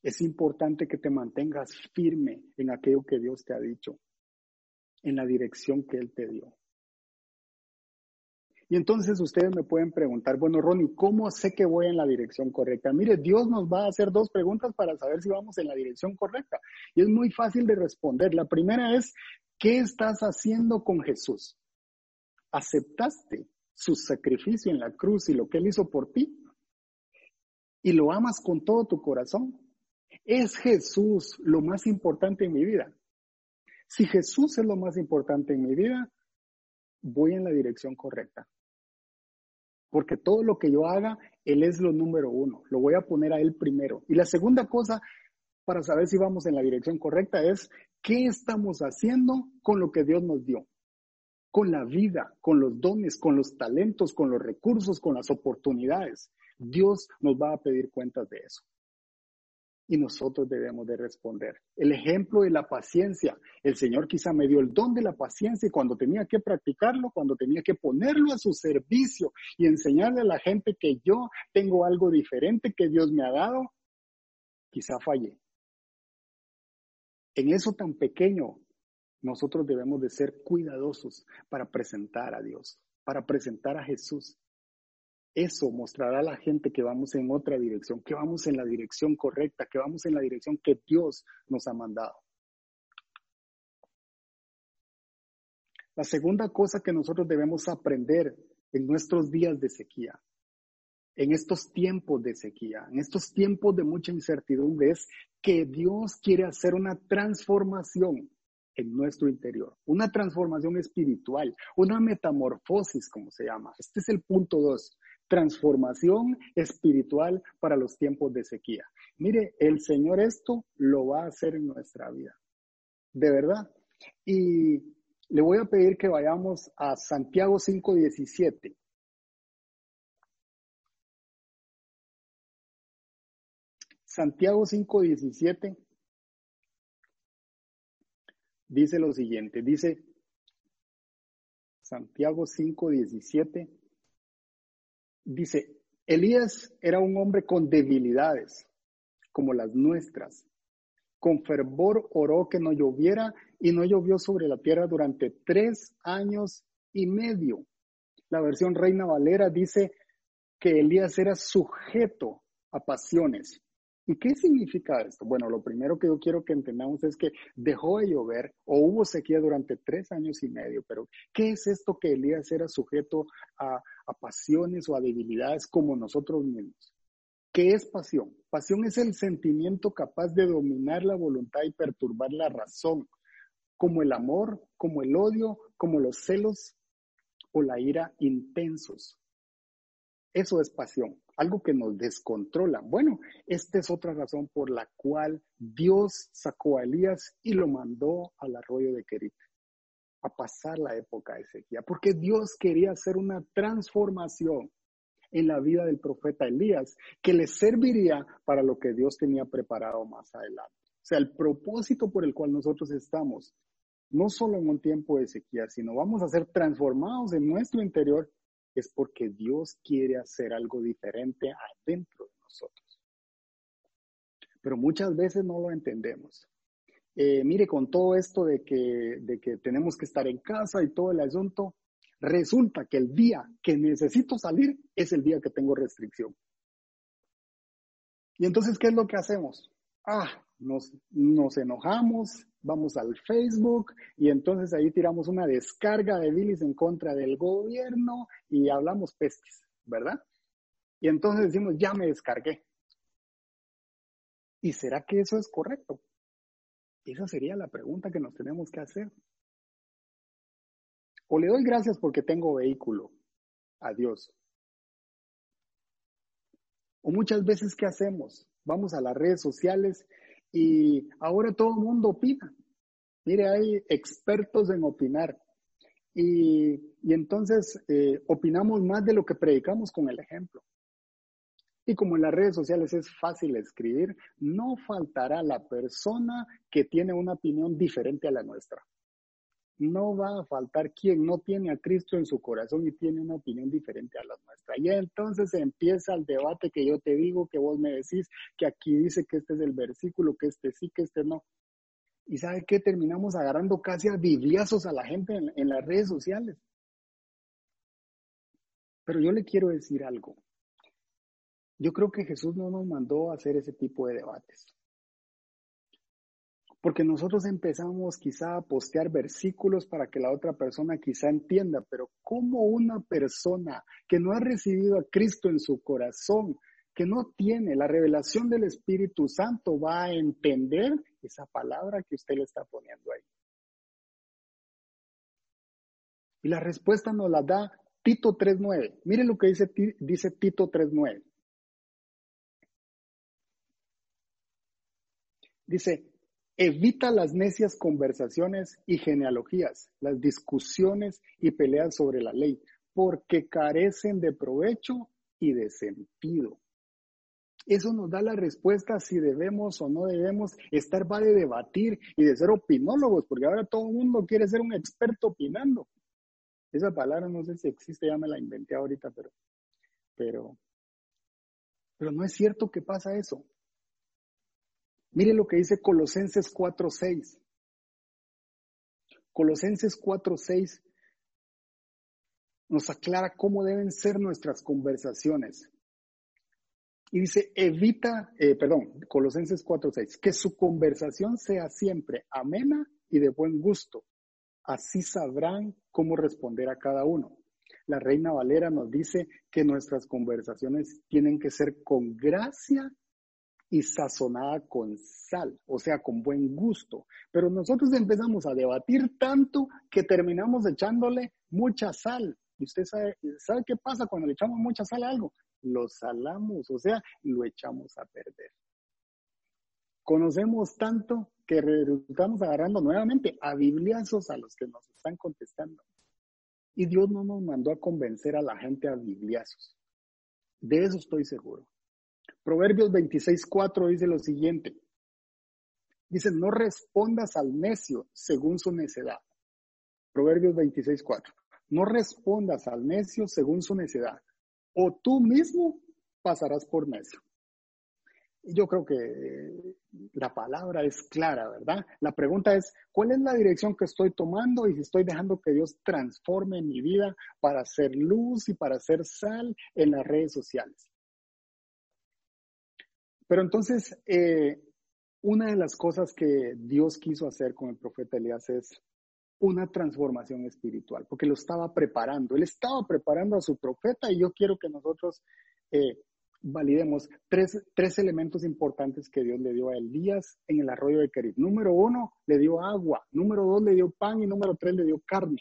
Es importante que te mantengas firme en aquello que Dios te ha dicho, en la dirección que Él te dio. Y entonces ustedes me pueden preguntar, bueno, Ronnie, ¿cómo sé que voy en la dirección correcta? Mire, Dios nos va a hacer dos preguntas para saber si vamos en la dirección correcta. Y es muy fácil de responder. La primera es, ¿qué estás haciendo con Jesús? ¿Aceptaste su sacrificio en la cruz y lo que Él hizo por ti? ¿Y lo amas con todo tu corazón? ¿Es Jesús lo más importante en mi vida? Si Jesús es lo más importante en mi vida, voy en la dirección correcta. Porque todo lo que yo haga, Él es lo número uno. Lo voy a poner a Él primero. Y la segunda cosa para saber si vamos en la dirección correcta es qué estamos haciendo con lo que Dios nos dio. Con la vida, con los dones, con los talentos, con los recursos, con las oportunidades. Dios nos va a pedir cuentas de eso y nosotros debemos de responder. El ejemplo de la paciencia. El Señor quizá me dio el don de la paciencia y cuando tenía que practicarlo, cuando tenía que ponerlo a su servicio y enseñarle a la gente que yo tengo algo diferente que Dios me ha dado, quizá fallé. En eso tan pequeño, nosotros debemos de ser cuidadosos para presentar a Dios, para presentar a Jesús. Eso mostrará a la gente que vamos en otra dirección, que vamos en la dirección correcta, que vamos en la dirección que Dios nos ha mandado. La segunda cosa que nosotros debemos aprender en nuestros días de sequía, en estos tiempos de sequía, en estos tiempos de mucha incertidumbre, es que Dios quiere hacer una transformación en nuestro interior, una transformación espiritual, una metamorfosis, como se llama. Este es el punto dos transformación espiritual para los tiempos de sequía. Mire, el Señor esto lo va a hacer en nuestra vida. De verdad. Y le voy a pedir que vayamos a Santiago 5:17. Santiago 5:17 dice lo siguiente, dice Santiago 5:17 Dice, Elías era un hombre con debilidades, como las nuestras. Con fervor oró que no lloviera y no llovió sobre la tierra durante tres años y medio. La versión Reina Valera dice que Elías era sujeto a pasiones ¿Y qué significa esto? Bueno, lo primero que yo quiero que entendamos es que dejó de llover o hubo sequía durante tres años y medio, pero ¿qué es esto que Elías era sujeto a, a pasiones o a debilidades como nosotros mismos? ¿Qué es pasión? Pasión es el sentimiento capaz de dominar la voluntad y perturbar la razón, como el amor, como el odio, como los celos o la ira intensos. Eso es pasión algo que nos descontrola. Bueno, esta es otra razón por la cual Dios sacó a Elías y lo mandó al arroyo de Kerit a pasar la época de sequía, porque Dios quería hacer una transformación en la vida del profeta Elías que le serviría para lo que Dios tenía preparado más adelante. O sea, el propósito por el cual nosotros estamos, no solo en un tiempo de sequía, sino vamos a ser transformados en nuestro interior es porque Dios quiere hacer algo diferente adentro de nosotros. Pero muchas veces no lo entendemos. Eh, mire, con todo esto de que, de que tenemos que estar en casa y todo el asunto, resulta que el día que necesito salir es el día que tengo restricción. Y entonces, ¿qué es lo que hacemos? Ah, nos, nos enojamos, vamos al Facebook y entonces ahí tiramos una descarga de bilis en contra del gobierno y hablamos pestes, ¿verdad? Y entonces decimos, ya me descargué. ¿Y será que eso es correcto? Esa sería la pregunta que nos tenemos que hacer. O le doy gracias porque tengo vehículo. Adiós. O muchas veces, ¿qué hacemos? Vamos a las redes sociales y ahora todo el mundo opina. Mire, hay expertos en opinar. Y, entonces eh, opinamos más de lo que predicamos con el ejemplo. Y como en las redes sociales es fácil escribir, no faltará la persona que tiene una opinión diferente a la nuestra. No va a faltar quien no tiene a Cristo en su corazón y tiene una opinión diferente a la nuestra. Y entonces empieza el debate que yo te digo, que vos me decís, que aquí dice que este es el versículo, que este sí, que este no. Y ¿sabe qué? Terminamos agarrando casi a bibliazos a la gente en, las redes sociales. Pero yo le quiero decir algo. Yo creo que Jesús no nos mandó a hacer ese tipo de debates. Porque nosotros empezamos quizá a postear versículos para que la otra persona quizá entienda, pero ¿cómo una persona que no ha recibido a Cristo en su corazón, que no tiene la revelación del Espíritu Santo, va a entender esa palabra que usted le está poniendo ahí? Y la respuesta nos la da Tito 3.9. Mire lo que dice, dice Tito 3.9. Dice, evita las necias conversaciones y genealogías, las discusiones y peleas sobre la ley, porque carecen de provecho y de sentido. Eso nos da la respuesta si debemos o no debemos estar va de debatir y de ser opinólogos, porque ahora todo el mundo quiere ser un experto opinando. Esa palabra no sé si existe, ya me la inventé ahorita, pero, pero, pero no es cierto que pasa eso. Mire lo que dice Colosenses 4.6. Colosenses 4.6 nos aclara cómo deben ser nuestras conversaciones. Y dice, evita, eh, perdón, Colosenses 4.6, que su conversación sea siempre amena y de buen gusto. Así sabrán cómo responder a cada uno. La Reina Valera nos dice que nuestras conversaciones tienen que ser con gracia y sazonada con sal, o sea, con buen gusto. Pero nosotros empezamos a debatir tanto que terminamos echándole mucha sal. Y usted sabe, ¿sabe qué pasa cuando le echamos mucha sal a algo? Lo salamos, o sea, lo echamos a perder. Conocemos tanto que estamos agarrando nuevamente a bibliazos a los que nos están contestando. Y Dios no nos mandó a convencer a la gente a bibliazos. De eso estoy seguro. Proverbios 26.4 dice lo siguiente. Dice, no respondas al necio según su necedad. Proverbios 26.4. No respondas al necio según su necedad, o tú mismo pasarás por necio. Yo creo que la palabra es clara, ¿verdad? La pregunta es, ¿cuál es la dirección que estoy tomando y si estoy dejando que Dios transforme mi vida para hacer luz y para hacer sal en las redes sociales? Pero entonces, eh, una de las cosas que Dios quiso hacer con el profeta Elías es una transformación espiritual, porque lo estaba preparando. Él estaba preparando a su profeta y yo quiero que nosotros eh, validemos tres, tres, elementos importantes que Dios le dio a Elías en el arroyo de Kerib. Número uno, le dio agua. Número dos, le dio pan. Y número tres, le dio carne.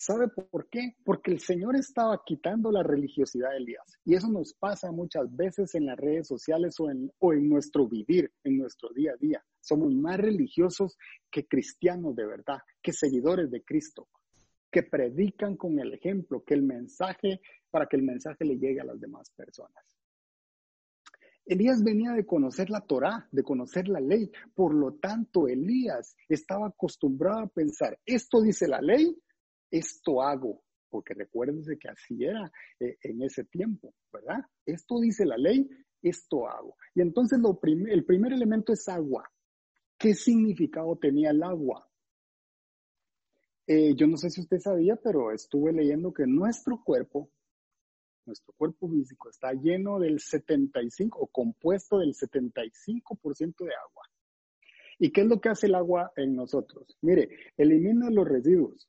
¿Sabe por qué? Porque el Señor estaba quitando la religiosidad de Elías. Y eso nos pasa muchas veces en las redes sociales o en, nuestro vivir, en nuestro día a día. Somos más religiosos que cristianos de verdad, que seguidores de Cristo, que predican con el ejemplo, que el mensaje, para que el mensaje le llegue a las demás personas. Elías venía de conocer la Torá, de conocer la ley. Por lo tanto, Elías estaba acostumbrado a pensar, esto dice la ley, esto hago, porque recuérdense que así era eh, en ese tiempo, ¿verdad? Esto dice la ley, esto hago. Y entonces lo el primer elemento es agua. ¿Qué significado tenía el agua? Eh, yo no sé si usted sabía, pero estuve leyendo que nuestro cuerpo, nuestro cuerpo físico está lleno del 75 o compuesto del 75% de agua. ¿Y qué es lo que hace el agua en nosotros? Mire, elimina los residuos,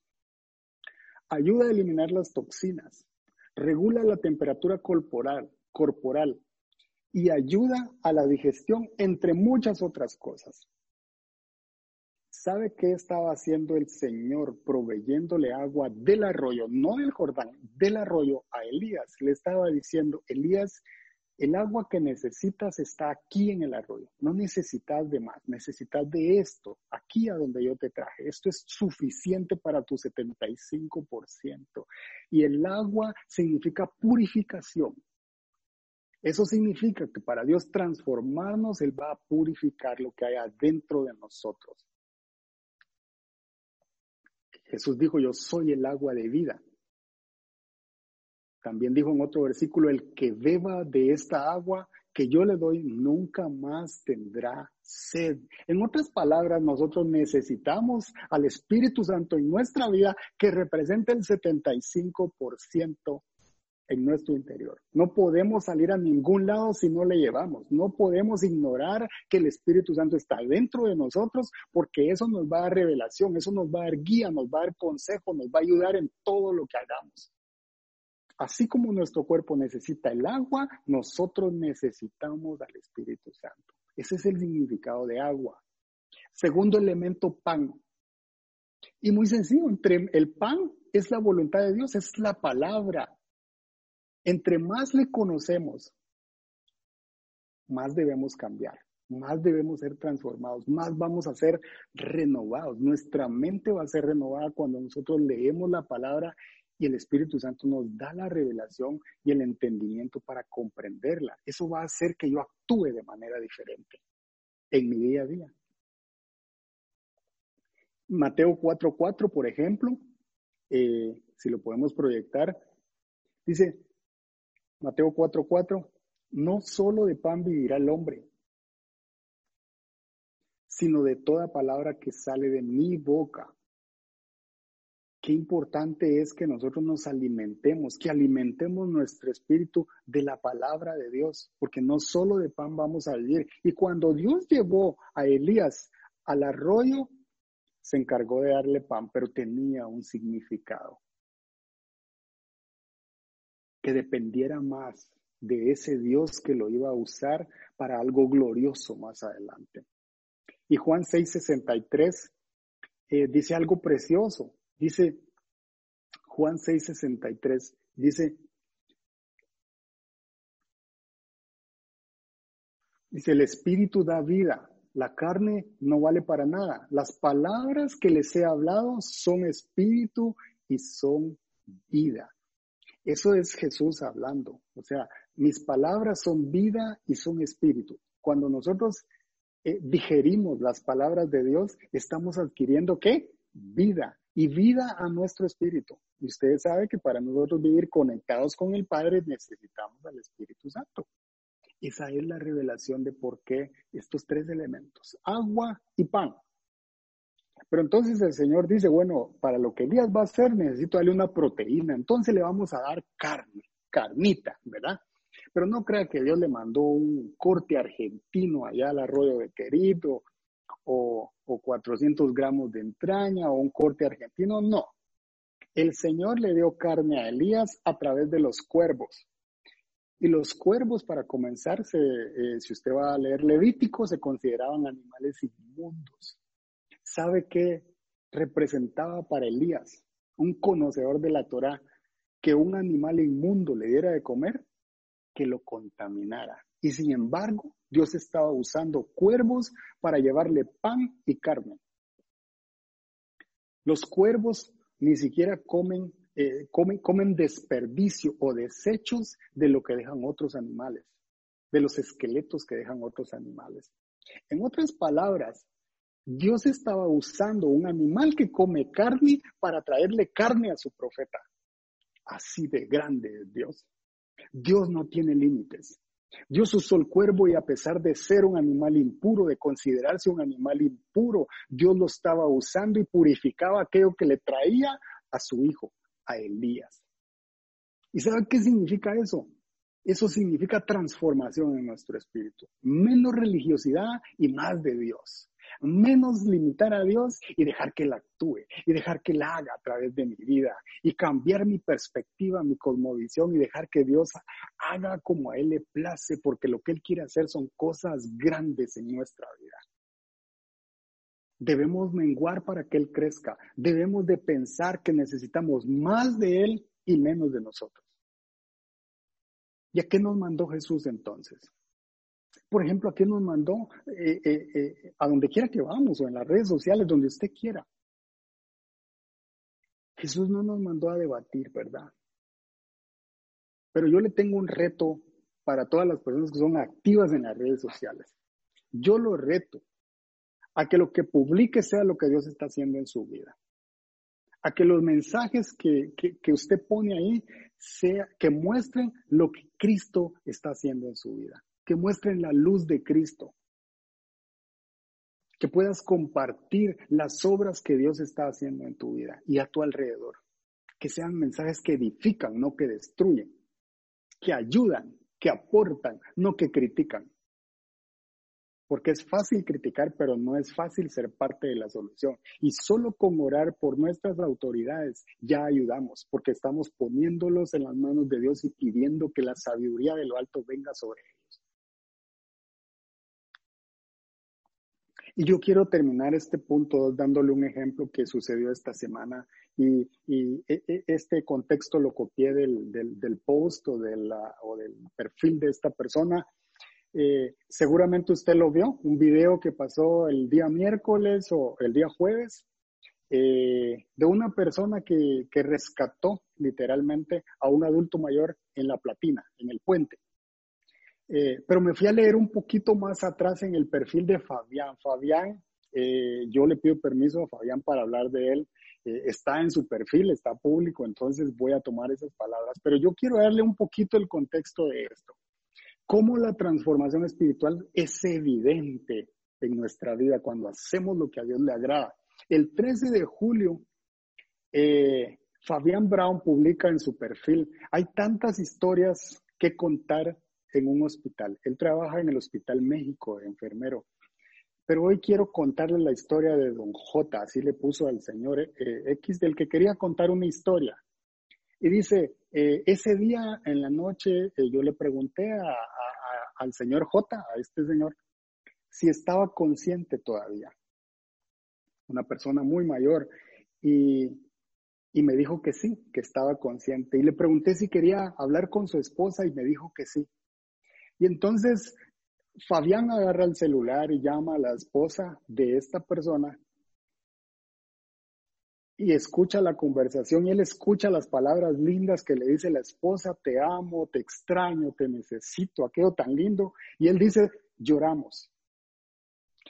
ayuda a eliminar las toxinas, regula la temperatura corporal, corporal y ayuda a la digestión, entre muchas otras cosas. ¿Sabe qué estaba haciendo el Señor proveyéndole agua del arroyo, no del Jordán, del arroyo a Elías? Le estaba diciendo, Elías, El agua que necesitas está aquí en el arroyo. No necesitas de más, necesitas de esto, aquí a donde yo te traje. Esto es suficiente para tu 75%. Y el agua significa purificación. Eso significa que para Dios transformarnos, Él va a purificar lo que hay adentro de nosotros. Jesús dijo, yo soy el agua de vida. También dijo en otro versículo, el que beba de esta agua que yo le doy nunca más tendrá sed. En otras palabras, nosotros necesitamos al Espíritu Santo en nuestra vida que represente el 75% en nuestro interior. No podemos salir a ningún lado si no le llevamos. No podemos ignorar que el Espíritu Santo está dentro de nosotros porque eso nos va a dar revelación, eso nos va a dar guía, nos va a dar consejo, nos va a ayudar en todo lo que hagamos. Así como nuestro cuerpo necesita el agua, nosotros necesitamos al Espíritu Santo. Ese es el significado de agua. Segundo elemento, pan. Y muy sencillo, entre el pan es la voluntad de Dios, es la palabra. Entre más le conocemos, más debemos cambiar, más debemos ser transformados, más vamos a ser renovados. Nuestra mente va a ser renovada cuando nosotros leemos la palabra y el Espíritu Santo nos da la revelación y el entendimiento para comprenderla. Eso va a hacer que yo actúe de manera diferente en mi día a día. Mateo 4.4, por ejemplo, eh, si lo podemos proyectar, dice Mateo 4.4, no solo de pan vivirá el hombre, sino de toda palabra que sale de mi boca qué importante es que nosotros nos alimentemos, que alimentemos nuestro espíritu de la palabra de Dios, porque no solo de pan vamos a vivir. Y cuando Dios llevó a Elías al arroyo, se encargó de darle pan, pero tenía un significado. Que dependiera más de ese Dios que lo iba a usar para algo glorioso más adelante. Y Juan 6:63 eh, dice algo precioso. Dice Juan 6:63, dice, dice, el espíritu da vida, la carne no vale para nada. Las palabras que les he hablado son espíritu y son vida. Eso es Jesús hablando. O sea, mis palabras son vida y son espíritu. Cuando nosotros eh, digerimos las palabras de Dios, estamos adquiriendo qué? Vida y vida a nuestro espíritu. Y ustedes saben que para nosotros vivir conectados con el Padre necesitamos al Espíritu Santo. Esa es la revelación de por qué estos tres elementos, agua y pan. Pero entonces el Señor dice, bueno, para lo que Elías va a hacer necesito darle una proteína, entonces le vamos a dar carne, carnita, ¿verdad? Pero no crea que Dios le mandó un corte argentino allá al arroyo de Querido o, 400 gramos de entraña o un corte argentino, no. El Señor le dio carne a Elías a través de los cuervos. Y los cuervos, para comenzar, eh, si usted va a leer Levítico, se consideraban animales inmundos. ¿Sabe qué representaba para Elías, un conocedor de la Torah, que un animal inmundo le diera de comer? Que lo contaminara. Y sin embargo, Dios estaba usando cuervos para llevarle pan y carne. Los cuervos ni siquiera comen, eh, comen, comen desperdicio o desechos de lo que dejan otros animales, de los esqueletos que dejan otros animales. En otras palabras, Dios estaba usando un animal que come carne para traerle carne a su profeta. Así de grande es Dios. Dios no tiene límites. Dios usó el cuervo y a pesar de ser un animal impuro, de considerarse un animal impuro, Dios lo estaba usando y purificaba aquello que le traía a su hijo, a Elías. ¿Y saben qué significa eso? Eso significa transformación en nuestro espíritu. Menos religiosidad y más de Dios menos limitar a Dios y dejar que Él actúe y dejar que Él haga a través de mi vida y cambiar mi perspectiva, mi cosmovisión y dejar que Dios haga como a Él le place porque lo que Él quiere hacer son cosas grandes en nuestra vida. Debemos menguar para que Él crezca. Debemos de pensar que necesitamos más de Él y menos de nosotros. ¿Y a qué nos mandó Jesús entonces? Por ejemplo, ¿a qué nos mandó? Eh, eh, eh, a donde quiera que vamos o en las redes sociales, donde usted quiera. Jesús no nos mandó a debatir, ¿verdad? Pero yo le tengo un reto para todas las personas que son activas en las redes sociales. Yo lo reto a que lo que publique sea lo que Dios está haciendo en su vida. A que los mensajes que, que, usted pone ahí sea, que muestren lo que Cristo está haciendo en su vida. Que muestren la luz de Cristo. Que puedas compartir las obras que Dios está haciendo en tu vida y a tu alrededor. Que sean mensajes que edifican, no que destruyen. Que ayudan, que aportan, no que critican porque es fácil criticar, pero no es fácil ser parte de la solución. Y solo con orar por nuestras autoridades ya ayudamos, porque estamos poniéndolos en las manos de Dios y pidiendo que la sabiduría de lo alto venga sobre ellos. Y yo quiero terminar este punto dándole un ejemplo que sucedió esta semana y, e, e, este contexto lo copié del, post o, de la, o del perfil de esta persona eh, seguramente usted lo vio, un video que pasó el día miércoles o el día jueves eh, de una persona que, rescató literalmente a un adulto mayor en la platina, en el puente. Eh, pero me fui a leer un poquito más atrás en el perfil de Fabián. Fabián, yo le pido permiso a Fabián para hablar de él. está en su perfil, está público, entonces voy a tomar esas palabras. Pero yo quiero darle un poquito el contexto de esto cómo la transformación espiritual es evidente en nuestra vida cuando hacemos lo que a Dios le agrada. El 13 de julio, eh, Fabián Brown publica en su perfil, hay tantas historias que contar en un hospital. Él trabaja en el Hospital México enfermero. Pero hoy quiero contarle la historia de Don J, así le puso al señor eh, X, del que quería contar una historia. Y dice, eh, ese día en la noche eh, yo le pregunté al señor J, a este señor, si estaba consciente todavía. Una persona muy mayor. Y, y me dijo que sí, que estaba consciente. Y le pregunté si quería hablar con su esposa y me dijo que sí. Y entonces Fabián agarra el celular y llama a la esposa de esta persona y escucha la conversación y él escucha las palabras lindas que le dice la esposa, te amo, te extraño, te necesito, aquello tan lindo. Y él dice, lloramos,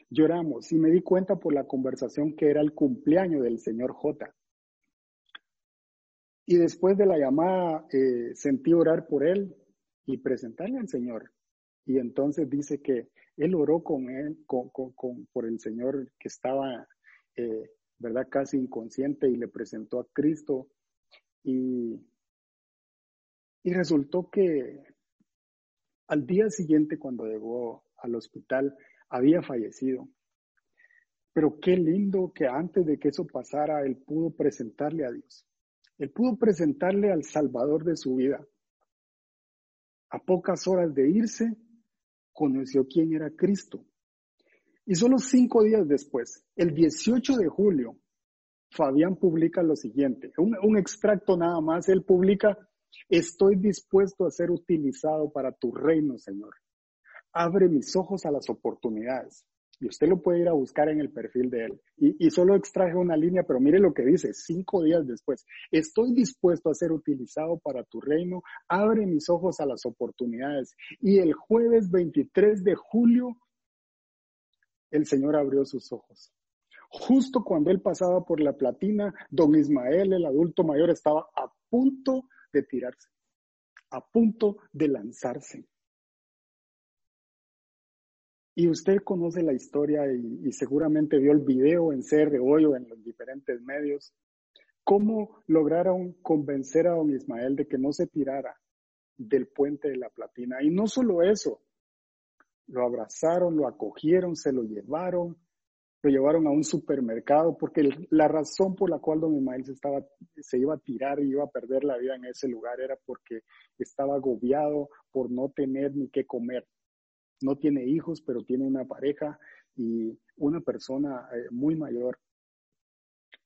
lloramos. Y me di cuenta por la conversación que era el cumpleaños del señor J. Y después de la llamada eh, sentí orar por él y presentarle al Señor. Y entonces dice que él oró con él, por el Señor que estaba eh, ¿verdad? Casi inconsciente y le presentó a Cristo y, y resultó que al día siguiente cuando llegó al hospital había fallecido. Pero qué lindo que antes de que eso pasara, él pudo presentarle a Dios. Él pudo presentarle al Salvador de su vida. A pocas horas de irse, conoció quién era Cristo. Y solo cinco días después, el 18 de julio, Fabián publica lo siguiente, un, extracto nada más, él publica, estoy dispuesto a ser utilizado para tu reino, Señor. Abre mis ojos a las oportunidades. Y usted lo puede ir a buscar en el perfil de él. Y, solo extraje una línea, pero mire lo que dice, cinco días después, estoy dispuesto a ser utilizado para tu reino, abre mis ojos a las oportunidades. Y el jueves 23 de julio el Señor abrió sus ojos. Justo cuando él pasaba por la platina, don Ismael, el adulto mayor, estaba a punto de tirarse, a punto de lanzarse. Y usted conoce la historia y, seguramente vio el video en CR hoy o en los diferentes medios. ¿Cómo lograron convencer a don Ismael de que no se tirara del puente de la platina? Y no solo eso, lo abrazaron, lo acogieron, se lo llevaron, lo llevaron a un supermercado, porque la razón por la cual don Ismael se, estaba, se iba a tirar y iba a perder la vida en ese lugar era porque estaba agobiado por no tener ni qué comer. No tiene hijos, pero tiene una pareja y una persona eh, muy mayor.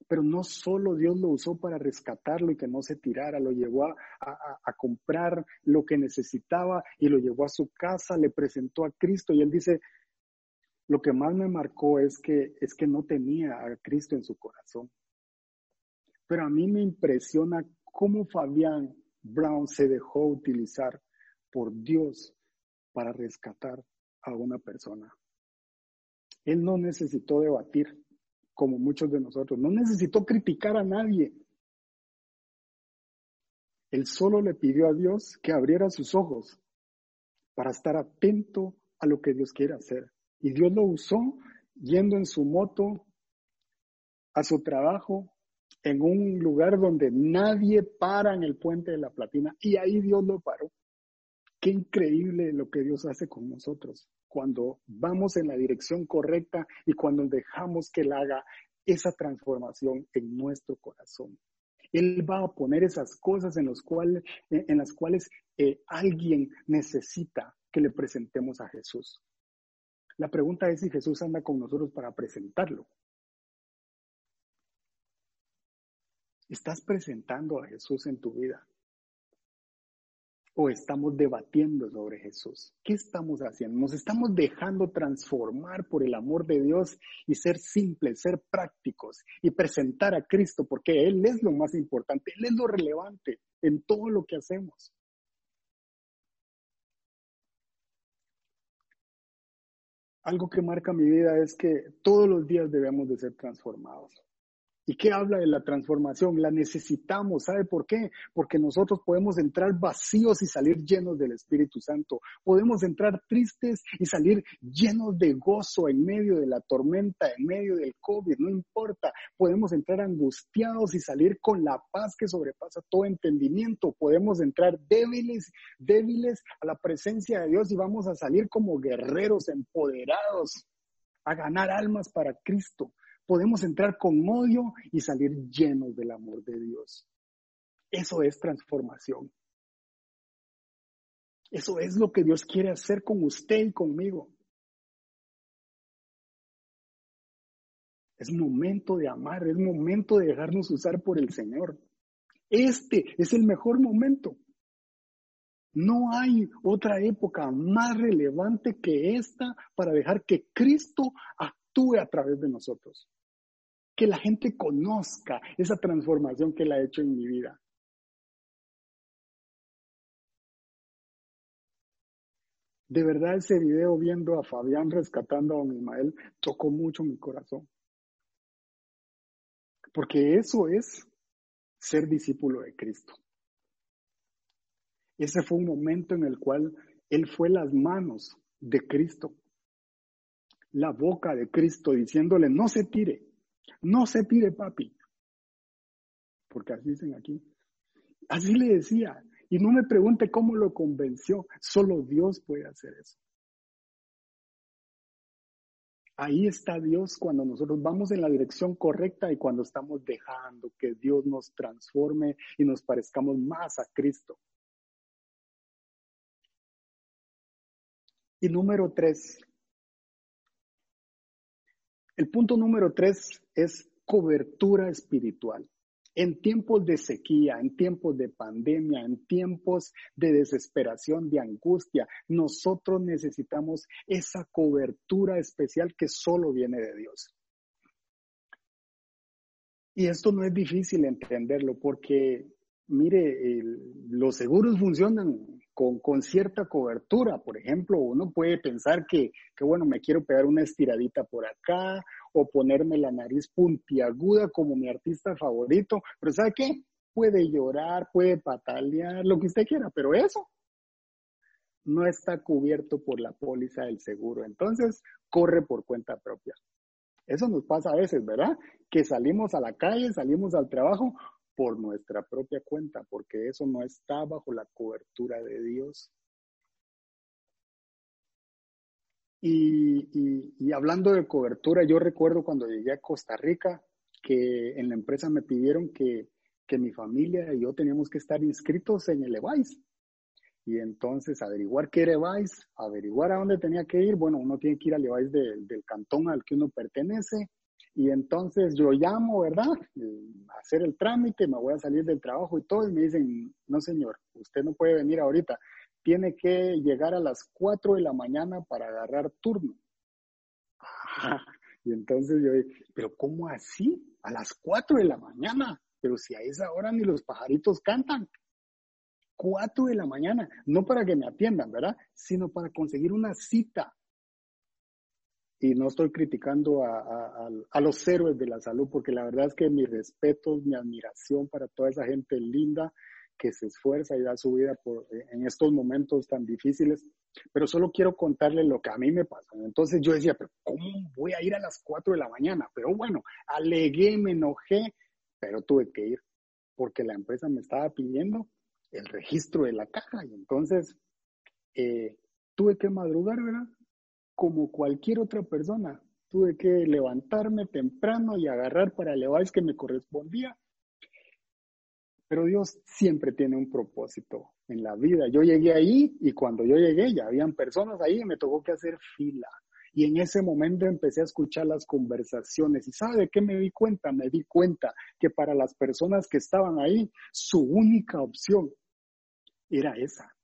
Pero no solo Dios lo usó para rescatarlo y que no se tirara, lo llevó a, a, comprar lo que necesitaba y lo llevó a su casa, le presentó a Cristo y él dice, lo que más me marcó es que, es que no tenía a Cristo en su corazón. Pero a mí me impresiona cómo Fabián Brown se dejó utilizar por Dios para rescatar a una persona. Él no necesitó debatir como muchos de nosotros, no necesitó criticar a nadie. Él solo le pidió a Dios que abriera sus ojos para estar atento a lo que Dios quiere hacer. Y Dios lo usó yendo en su moto a su trabajo en un lugar donde nadie para en el puente de la platina y ahí Dios lo paró. Qué increíble lo que Dios hace con nosotros cuando vamos en la dirección correcta y cuando dejamos que Él haga esa transformación en nuestro corazón. Él va a poner esas cosas en, las cuales eh, alguien necesita que le presentemos a Jesús. La pregunta es si Jesús anda con nosotros para presentarlo. ¿Estás presentando a Jesús en tu vida? ¿O estamos debatiendo sobre Jesús? ¿Qué estamos haciendo? ¿Nos estamos dejando transformar por el amor de Dios y ser simples, ser prácticos y presentar a Cristo? Porque Él es lo más importante, Él es lo relevante en todo lo que hacemos. Algo que marca mi vida es que todos los días debemos de ser transformados. ¿Y qué habla de la transformación? La necesitamos. ¿Sabe por qué? Porque nosotros podemos entrar vacíos y salir llenos del Espíritu Santo. Podemos entrar tristes y salir llenos de gozo en medio de la tormenta, en medio del COVID, no importa. Podemos entrar angustiados y salir con la paz que sobrepasa todo entendimiento. Podemos entrar débiles, débiles a la presencia de Dios y vamos a salir como guerreros empoderados a ganar almas para Cristo podemos entrar con odio y salir llenos del amor de Dios. Eso es transformación. Eso es lo que Dios quiere hacer con usted y conmigo. Es momento de amar, es momento de dejarnos usar por el Señor. Este es el mejor momento. No hay otra época más relevante que esta para dejar que Cristo actúe a través de nosotros que la gente conozca esa transformación que él ha hecho en mi vida. De verdad ese video viendo a Fabián rescatando a don Ismael tocó mucho mi corazón. Porque eso es ser discípulo de Cristo. Ese fue un momento en el cual él fue las manos de Cristo, la boca de Cristo diciéndole, no se tire, no se tire, papi. Porque así dicen aquí. Así le decía. Y no me pregunte cómo lo convenció. Solo Dios puede hacer eso. Ahí está Dios cuando nosotros vamos en la dirección correcta y cuando estamos dejando que Dios nos transforme y nos parezcamos más a Cristo. Y número tres, el punto número tres es cobertura espiritual. En tiempos de sequía, en tiempos de pandemia, en tiempos de desesperación, de angustia, nosotros necesitamos esa cobertura especial que solo viene de Dios. Y esto no es difícil entenderlo porque, mire, los seguros funcionan con, con, cierta cobertura. Por ejemplo, uno puede pensar que, que, bueno, me quiero pegar una estiradita por acá o ponerme la nariz puntiaguda como mi artista favorito, pero ¿sabe qué? Puede llorar, puede patalear, lo que usted quiera, pero eso no está cubierto por la póliza del seguro. Entonces, corre por cuenta propia. Eso nos pasa a veces, ¿verdad? Que salimos a la calle, salimos al trabajo por nuestra propia cuenta, porque eso no está bajo la cobertura de Dios. Y, hablando de cobertura, yo recuerdo cuando llegué a Costa Rica que en la empresa me pidieron que, que mi familia y yo teníamos que estar inscritos en el EVAIS. Y entonces averiguar qué era EVAIS, averiguar a dónde tenía que ir. Bueno, uno tiene que ir al EVAIS del cantón al que uno pertenece Y entonces yo llamo, ¿verdad? A hacer el trámite, me voy a salir del trabajo y todo, y me dicen, no señor, usted no puede venir ahorita, tiene que llegar a las 4 de la mañana para agarrar turno. y entonces yo digo, pero ¿cómo así? A las 4 de la mañana, pero si a esa hora ni los pajaritos cantan. 4 de la mañana, no para que me atiendan, ¿verdad? Sino para conseguir una cita y no estoy criticando a, los héroes de la salud, porque la verdad es que mi respeto, mi admiración para toda esa gente linda que se esfuerza y da su vida por, en estos momentos tan difíciles, pero solo quiero contarle lo que a mí me pasa. Entonces yo decía, pero ¿cómo voy a ir a las 4 de la mañana? Pero bueno, alegué, me enojé, pero tuve que ir, porque la empresa me estaba pidiendo el registro de la caja y entonces eh, tuve que madrugar, ¿verdad? Como cualquier otra persona. Tuve que levantarme temprano y agarrar para el que me correspondía. Pero Dios siempre tiene un propósito en la vida. Yo llegué ahí y cuando yo llegué ya habían personas ahí y me tocó que hacer fila. Y en ese momento empecé a escuchar las conversaciones. ¿Y sabe qué me di cuenta? Me di cuenta que para las personas que estaban ahí, su única opción era esa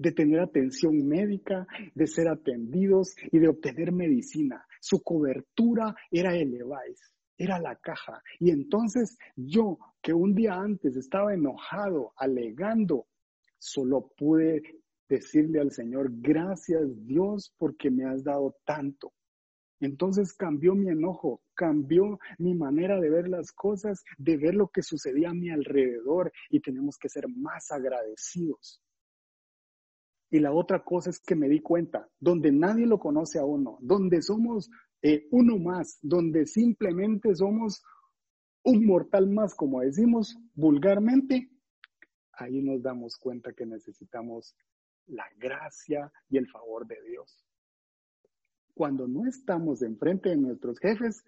de tener atención médica, de ser atendidos y de obtener medicina. Su cobertura era el device, era la caja. Y entonces yo, que un día antes estaba enojado, alegando, solo pude decirle al Señor, gracias Dios porque me has dado tanto. Entonces cambió mi enojo, cambió mi manera de ver las cosas, de ver lo que sucedía a mi alrededor y tenemos que ser más agradecidos. Y la otra cosa es que me di cuenta, donde nadie lo conoce a uno, donde somos eh, uno más, donde simplemente somos un mortal más, como decimos vulgarmente, ahí nos damos cuenta que necesitamos la gracia y el favor de Dios. Cuando no estamos enfrente de nuestros jefes,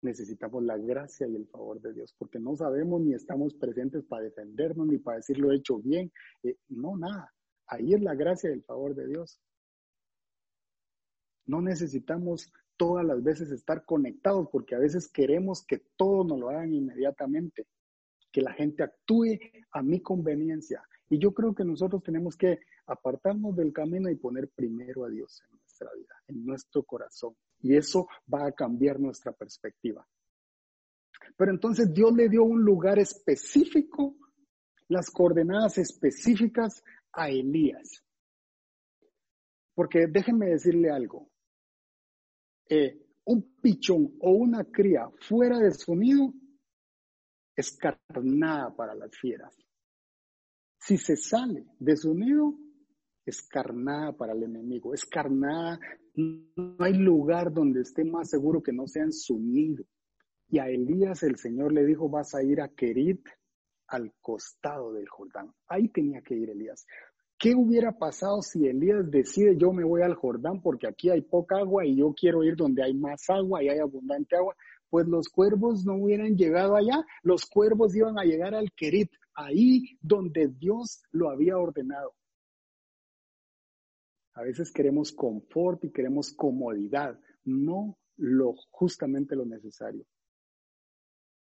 necesitamos la gracia y el favor de Dios, porque no sabemos ni estamos presentes para defendernos ni para decir lo hecho bien, eh, no, nada. Ahí es la gracia y el favor de Dios. No necesitamos todas las veces estar conectados porque a veces queremos que todo nos lo hagan inmediatamente, que la gente actúe a mi conveniencia. Y yo creo que nosotros tenemos que apartarnos del camino y poner primero a Dios en nuestra vida, en nuestro corazón. Y eso va a cambiar nuestra perspectiva. Pero entonces Dios le dio un lugar específico, las coordenadas específicas a Elías. Porque déjenme decirle algo. Eh, un pichón o una cría fuera de su nido es carnada para las fieras. Si se sale de su nido, es carnada para el enemigo, es carnada. No hay lugar donde esté más seguro que no sea en su nido. Y a Elías el Señor le dijo, vas a ir a Kerit, al costado del Jordán. Ahí tenía que ir Elías. ¿Qué hubiera pasado si Elías decide yo me voy al Jordán porque aquí hay poca agua y yo quiero ir donde hay más agua y hay abundante agua? Pues los cuervos no hubieran llegado allá, los cuervos iban a llegar al Kerit, ahí donde Dios lo había ordenado. A veces queremos confort y queremos comodidad, no lo justamente lo necesario.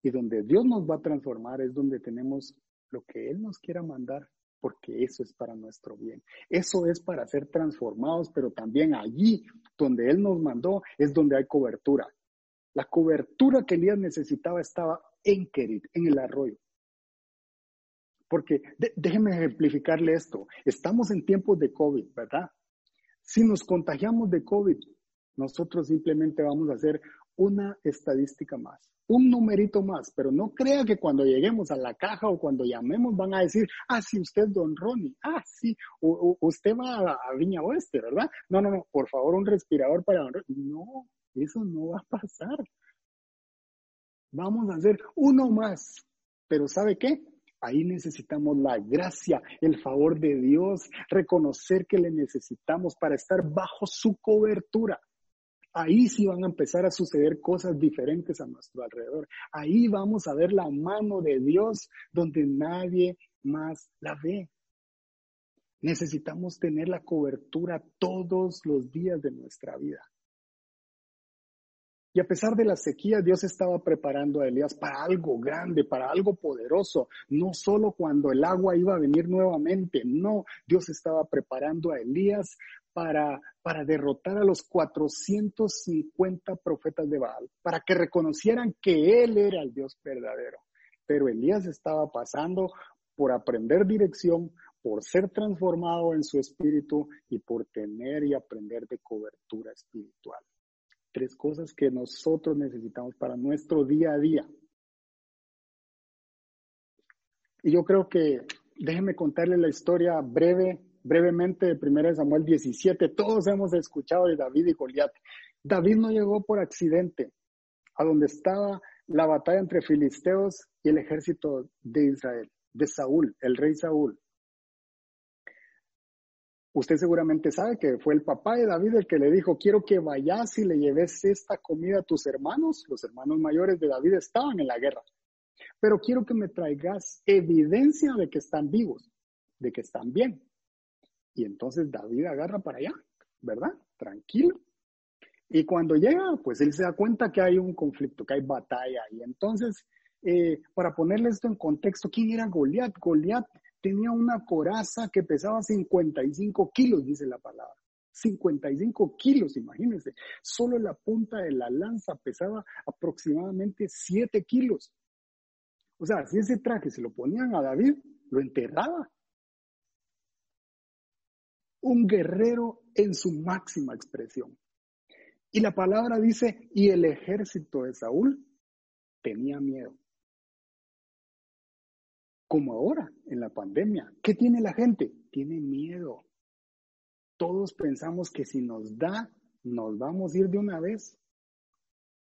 Y donde Dios nos va a transformar es donde tenemos lo que Él nos quiera mandar, porque eso es para nuestro bien. Eso es para ser transformados, pero también allí donde Él nos mandó es donde hay cobertura. La cobertura que Elías necesitaba estaba en Kerit, en el arroyo. Porque déjenme ejemplificarle esto. Estamos en tiempos de COVID, ¿verdad? Si nos contagiamos de COVID, nosotros simplemente vamos a hacer una estadística más, un numerito más, pero no crea que cuando lleguemos a la caja o cuando llamemos van a decir, ah, sí, usted es don Ronnie, ah, sí, o, usted va a, Viña Oeste, ¿verdad? No, no, no, por favor, un respirador para don Ronnie. No, eso no va a pasar. Vamos a hacer uno más, pero ¿sabe qué? Ahí necesitamos la gracia, el favor de Dios, reconocer que le necesitamos para estar bajo su cobertura ahí sí van a empezar a suceder cosas diferentes a nuestro alrededor. Ahí vamos a ver la mano de Dios donde nadie más la ve. Necesitamos tener la cobertura todos los días de nuestra vida. Y a pesar de la sequía, Dios estaba preparando a Elías para algo grande, para algo poderoso. No solo cuando el agua iba a venir nuevamente, no, Dios estaba preparando a Elías para, para derrotar a los 450 profetas de Baal, para que reconocieran que Él era el Dios verdadero. Pero Elías estaba pasando por aprender dirección, por ser transformado en su espíritu y por tener y aprender de cobertura espiritual tres cosas que nosotros necesitamos para nuestro día a día. Y yo creo que, déjenme contarles la historia breve, brevemente de 1 Samuel 17. Todos hemos escuchado de David y Goliat. David no llegó por accidente a donde estaba la batalla entre filisteos y el ejército de Israel, de Saúl, el rey Saúl. Usted seguramente sabe que fue el papá de David el que le dijo, quiero que vayas y le lleves esta comida a tus hermanos. Los hermanos mayores de David estaban en la guerra. Pero quiero que me traigas evidencia de que están vivos, de que están bien. Y entonces David agarra para allá, ¿verdad? Tranquilo. Y cuando llega, pues él se da cuenta que hay un conflicto, que hay batalla. Y entonces, eh, para ponerle esto en contexto, ¿quién era Goliat? Goliat tenía una coraza que pesaba 55 kilos, dice la palabra. 55 kilos, imagínense. Solo la punta de la lanza pesaba aproximadamente 7 kilos. O sea, si ese traje se lo ponían a David, lo enterraba. Un guerrero en su máxima expresión. Y la palabra dice, y el ejército de Saúl tenía miedo como ahora en la pandemia. ¿Qué tiene la gente? Tiene miedo. Todos pensamos que si nos da, nos vamos a ir de una vez.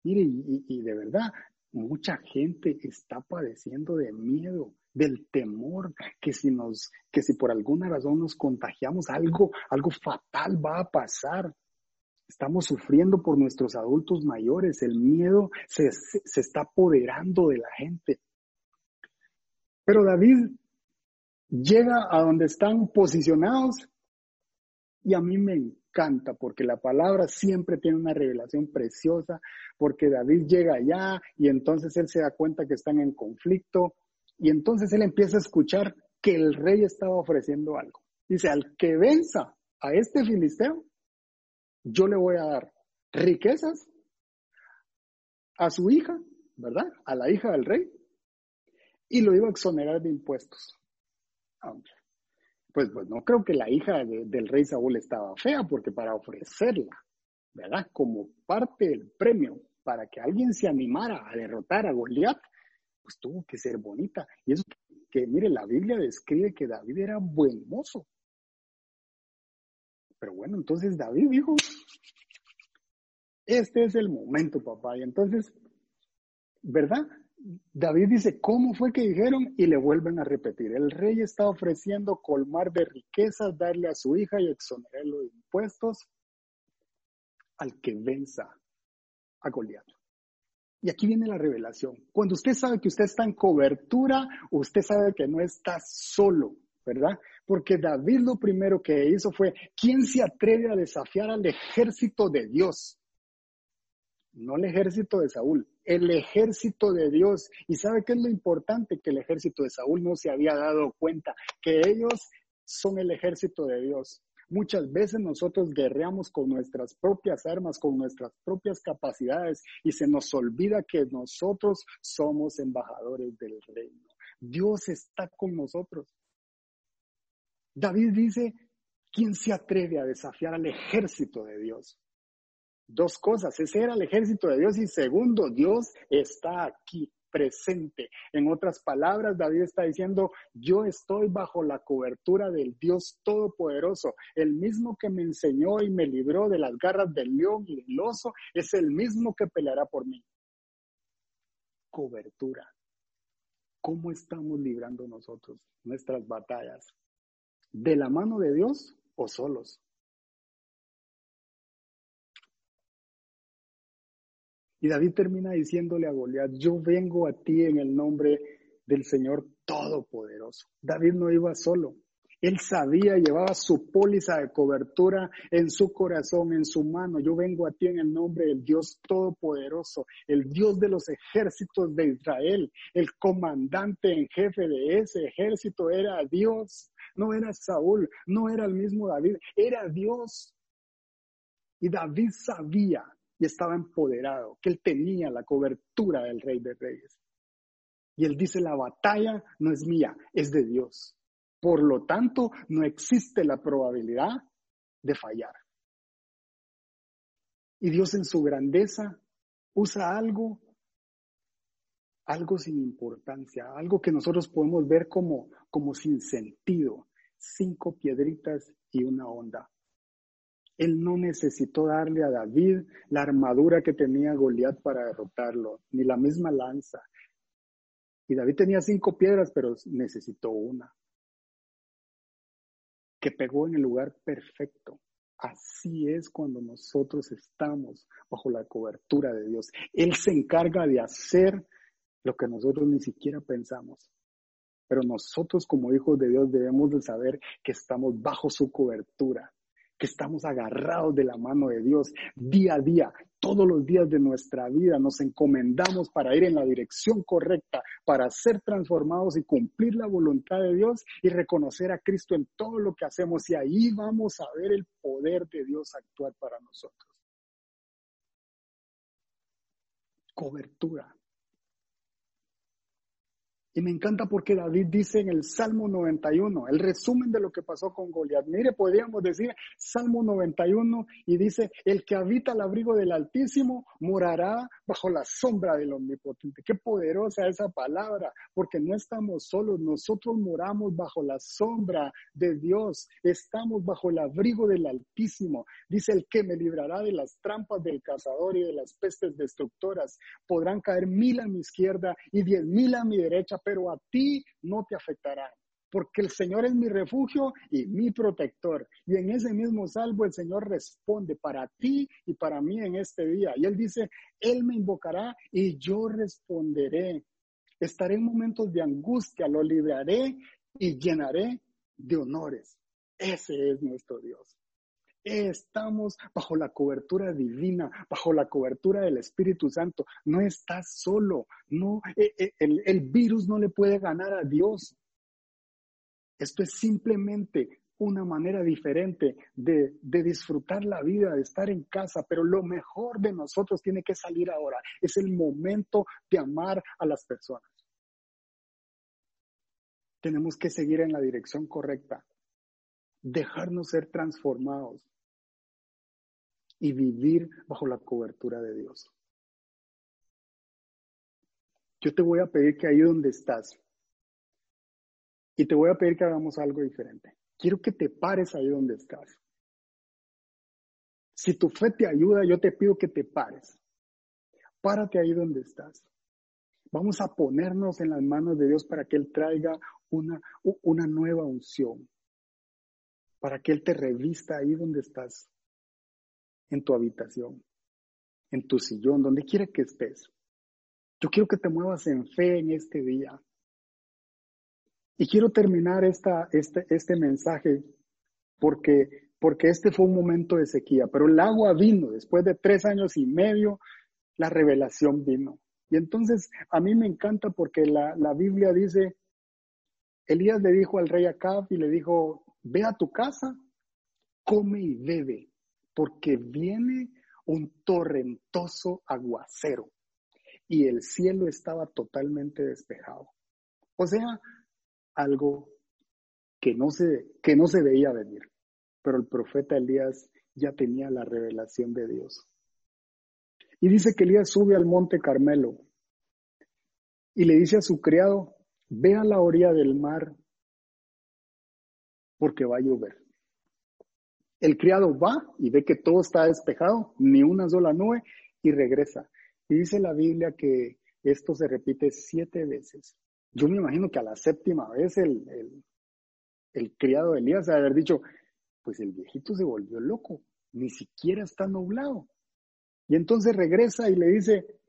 Mire, y, de verdad, mucha gente está padeciendo de miedo, del temor, que si nos, que si por alguna razón nos contagiamos, algo, algo fatal va a pasar. Estamos sufriendo por nuestros adultos mayores, el miedo se, se está apoderando de la gente. Pero David llega a donde están posicionados y a mí me encanta porque la palabra siempre tiene una revelación preciosa, porque David llega allá y entonces él se da cuenta que están en conflicto y entonces él empieza a escuchar que el rey estaba ofreciendo algo. Dice, al que venza a este filisteo, yo le voy a dar riquezas a su hija, ¿verdad? A la hija del rey, y lo iba a exonerar de impuestos. Pues, pues no creo que la hija del rey Saúl estaba fea, porque para ofrecerla, ¿verdad? Como parte del premio para que alguien se animara a derrotar a Goliat, pues tuvo que ser bonita. Y eso que, mire, la Biblia describe que David era buen mozo. Pero bueno, entonces David dijo, este es el momento, papá. Y entonces, ¿verdad? David dice, ¿cómo fue que dijeron? Y le vuelven a repetir, el rey está ofreciendo colmar de riquezas, darle a su hija y exonerarlo de impuestos al que venza a Goliat. Y aquí viene la revelación. Cuando usted sabe que usted está en cobertura, usted sabe que no está solo, ¿verdad? Porque David lo primero que hizo fue, ¿quién se atreve a desafiar al ejército de Dios? No el ejército de Saúl, el ejército de Dios. ¿Y sabe qué es lo importante? Que el ejército de Saúl no se había dado cuenta, que ellos son el ejército de Dios. Muchas veces nosotros guerreamos con nuestras propias armas, con nuestras propias capacidades y se nos olvida que nosotros somos embajadores del reino. Dios está con nosotros. David dice, ¿quién se atreve a desafiar al ejército de Dios? Dos cosas, ese era el ejército de Dios y segundo, Dios está aquí presente. En otras palabras, David está diciendo, yo estoy bajo la cobertura del Dios Todopoderoso. El mismo que me enseñó y me libró de las garras del león y del oso, es el mismo que peleará por mí. Cobertura. ¿Cómo estamos librando nosotros nuestras batallas? ¿De la mano de Dios o solos? Y David termina diciéndole a Goliat, yo vengo a ti en el nombre del Señor Todopoderoso. David no iba solo. Él sabía, llevaba su póliza de cobertura en su corazón, en su mano. Yo vengo a ti en el nombre del Dios Todopoderoso, el Dios de los ejércitos de Israel. El comandante en jefe de ese ejército era Dios, no era Saúl, no era el mismo David, era Dios. Y David sabía y estaba empoderado, que él tenía la cobertura del Rey de Reyes. Y él dice, la batalla no es mía, es de Dios. Por lo tanto, no existe la probabilidad de fallar. Y Dios en su grandeza usa algo, algo sin importancia, algo que nosotros podemos ver como, como sin sentido. Cinco piedritas y una onda. Él no necesitó darle a David la armadura que tenía Goliat para derrotarlo, ni la misma lanza. Y David tenía cinco piedras, pero necesitó una. Que pegó en el lugar perfecto. Así es cuando nosotros estamos bajo la cobertura de Dios. Él se encarga de hacer lo que nosotros ni siquiera pensamos. Pero nosotros como hijos de Dios debemos de saber que estamos bajo su cobertura que estamos agarrados de la mano de Dios día a día, todos los días de nuestra vida. Nos encomendamos para ir en la dirección correcta, para ser transformados y cumplir la voluntad de Dios y reconocer a Cristo en todo lo que hacemos. Y ahí vamos a ver el poder de Dios actuar para nosotros. Cobertura. Y me encanta porque David dice en el Salmo 91, el resumen de lo que pasó con Goliat. Mire, podríamos decir Salmo 91 y dice, el que habita el abrigo del Altísimo morará bajo la sombra del Omnipotente. Qué poderosa esa palabra, porque no estamos solos, nosotros moramos bajo la sombra de Dios, estamos bajo el abrigo del Altísimo. Dice el que me librará de las trampas del cazador y de las pestes destructoras. Podrán caer mil a mi izquierda y diez mil a mi derecha pero a ti no te afectará, porque el Señor es mi refugio y mi protector. Y en ese mismo salvo el Señor responde para ti y para mí en este día. Y Él dice, Él me invocará y yo responderé. Estaré en momentos de angustia, lo libraré y llenaré de honores. Ese es nuestro Dios. Estamos bajo la cobertura divina, bajo la cobertura del Espíritu Santo. No estás solo. No, eh, eh, el, virus no le puede ganar a Dios. Esto es simplemente una manera diferente de, de, disfrutar la vida, de estar en casa, pero lo mejor de nosotros tiene que salir ahora. Es el momento de amar a las personas. Tenemos que seguir en la dirección correcta, dejarnos ser transformados, y vivir bajo la cobertura de Dios. Yo te voy a pedir que ahí donde estás, y te voy a pedir que hagamos algo diferente. Quiero que te pares ahí donde estás. Si tu fe te ayuda, yo te pido que te pares. Párate ahí donde estás. Vamos a ponernos en las manos de Dios para que Él traiga una, una nueva unción, para que Él te revista ahí donde estás en tu habitación, en tu sillón, donde quiera que estés. Yo quiero que te muevas en fe en este día. Y quiero terminar esta, este, este mensaje porque, porque este fue un momento de sequía, pero el agua vino, después de tres años y medio, la revelación vino. Y entonces a mí me encanta porque la, la Biblia dice, Elías le dijo al rey Acab y le dijo, ve a tu casa, come y bebe, porque viene un torrentoso aguacero y el cielo estaba totalmente despejado. O sea, algo que no se, que no se veía venir. Pero el profeta Elías ya tenía la revelación de Dios. Y dice que Elías sube al monte Carmelo y le dice a su criado, ve a la orilla del mar porque va a llover. El criado va y ve que todo está despejado, ni una sola nube, y regresa. Y dice la Biblia que esto se repite siete veces. Yo me imagino que a la séptima vez el, el, criado de Elías debe haber dicho, pues el viejito se volvió loco, ni siquiera está nublado. Y entonces regresa y le dice,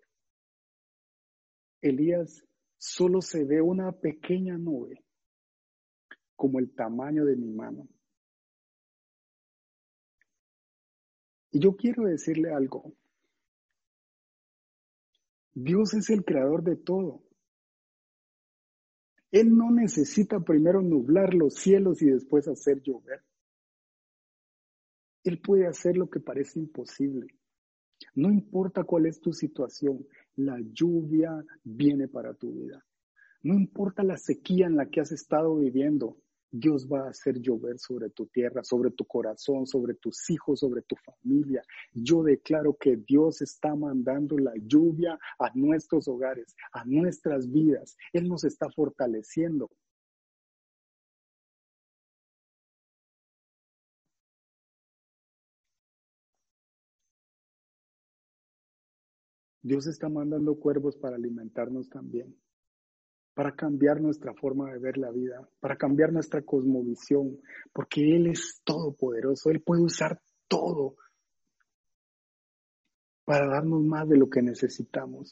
Elías, solo se ve una pequeña nube como el tamaño de mi mano. Y yo quiero decirle algo. Dios es el creador de todo. Él no necesita primero nublar los cielos y después hacer llover. Él puede hacer lo que parece imposible. No importa cuál es tu situación, la lluvia viene para tu vida. No importa la sequía en la que has estado viviendo, Dios va a hacer llover sobre tu tierra, sobre tu corazón, sobre tus hijos, sobre tu familia. Yo declaro que Dios está mandando la lluvia a nuestros hogares, a nuestras vidas. Él nos está fortaleciendo. Dios está mandando cuervos para alimentarnos también para cambiar nuestra forma de ver la vida, para cambiar nuestra cosmovisión, porque Él es todopoderoso, Él puede usar todo para darnos más de lo que necesitamos.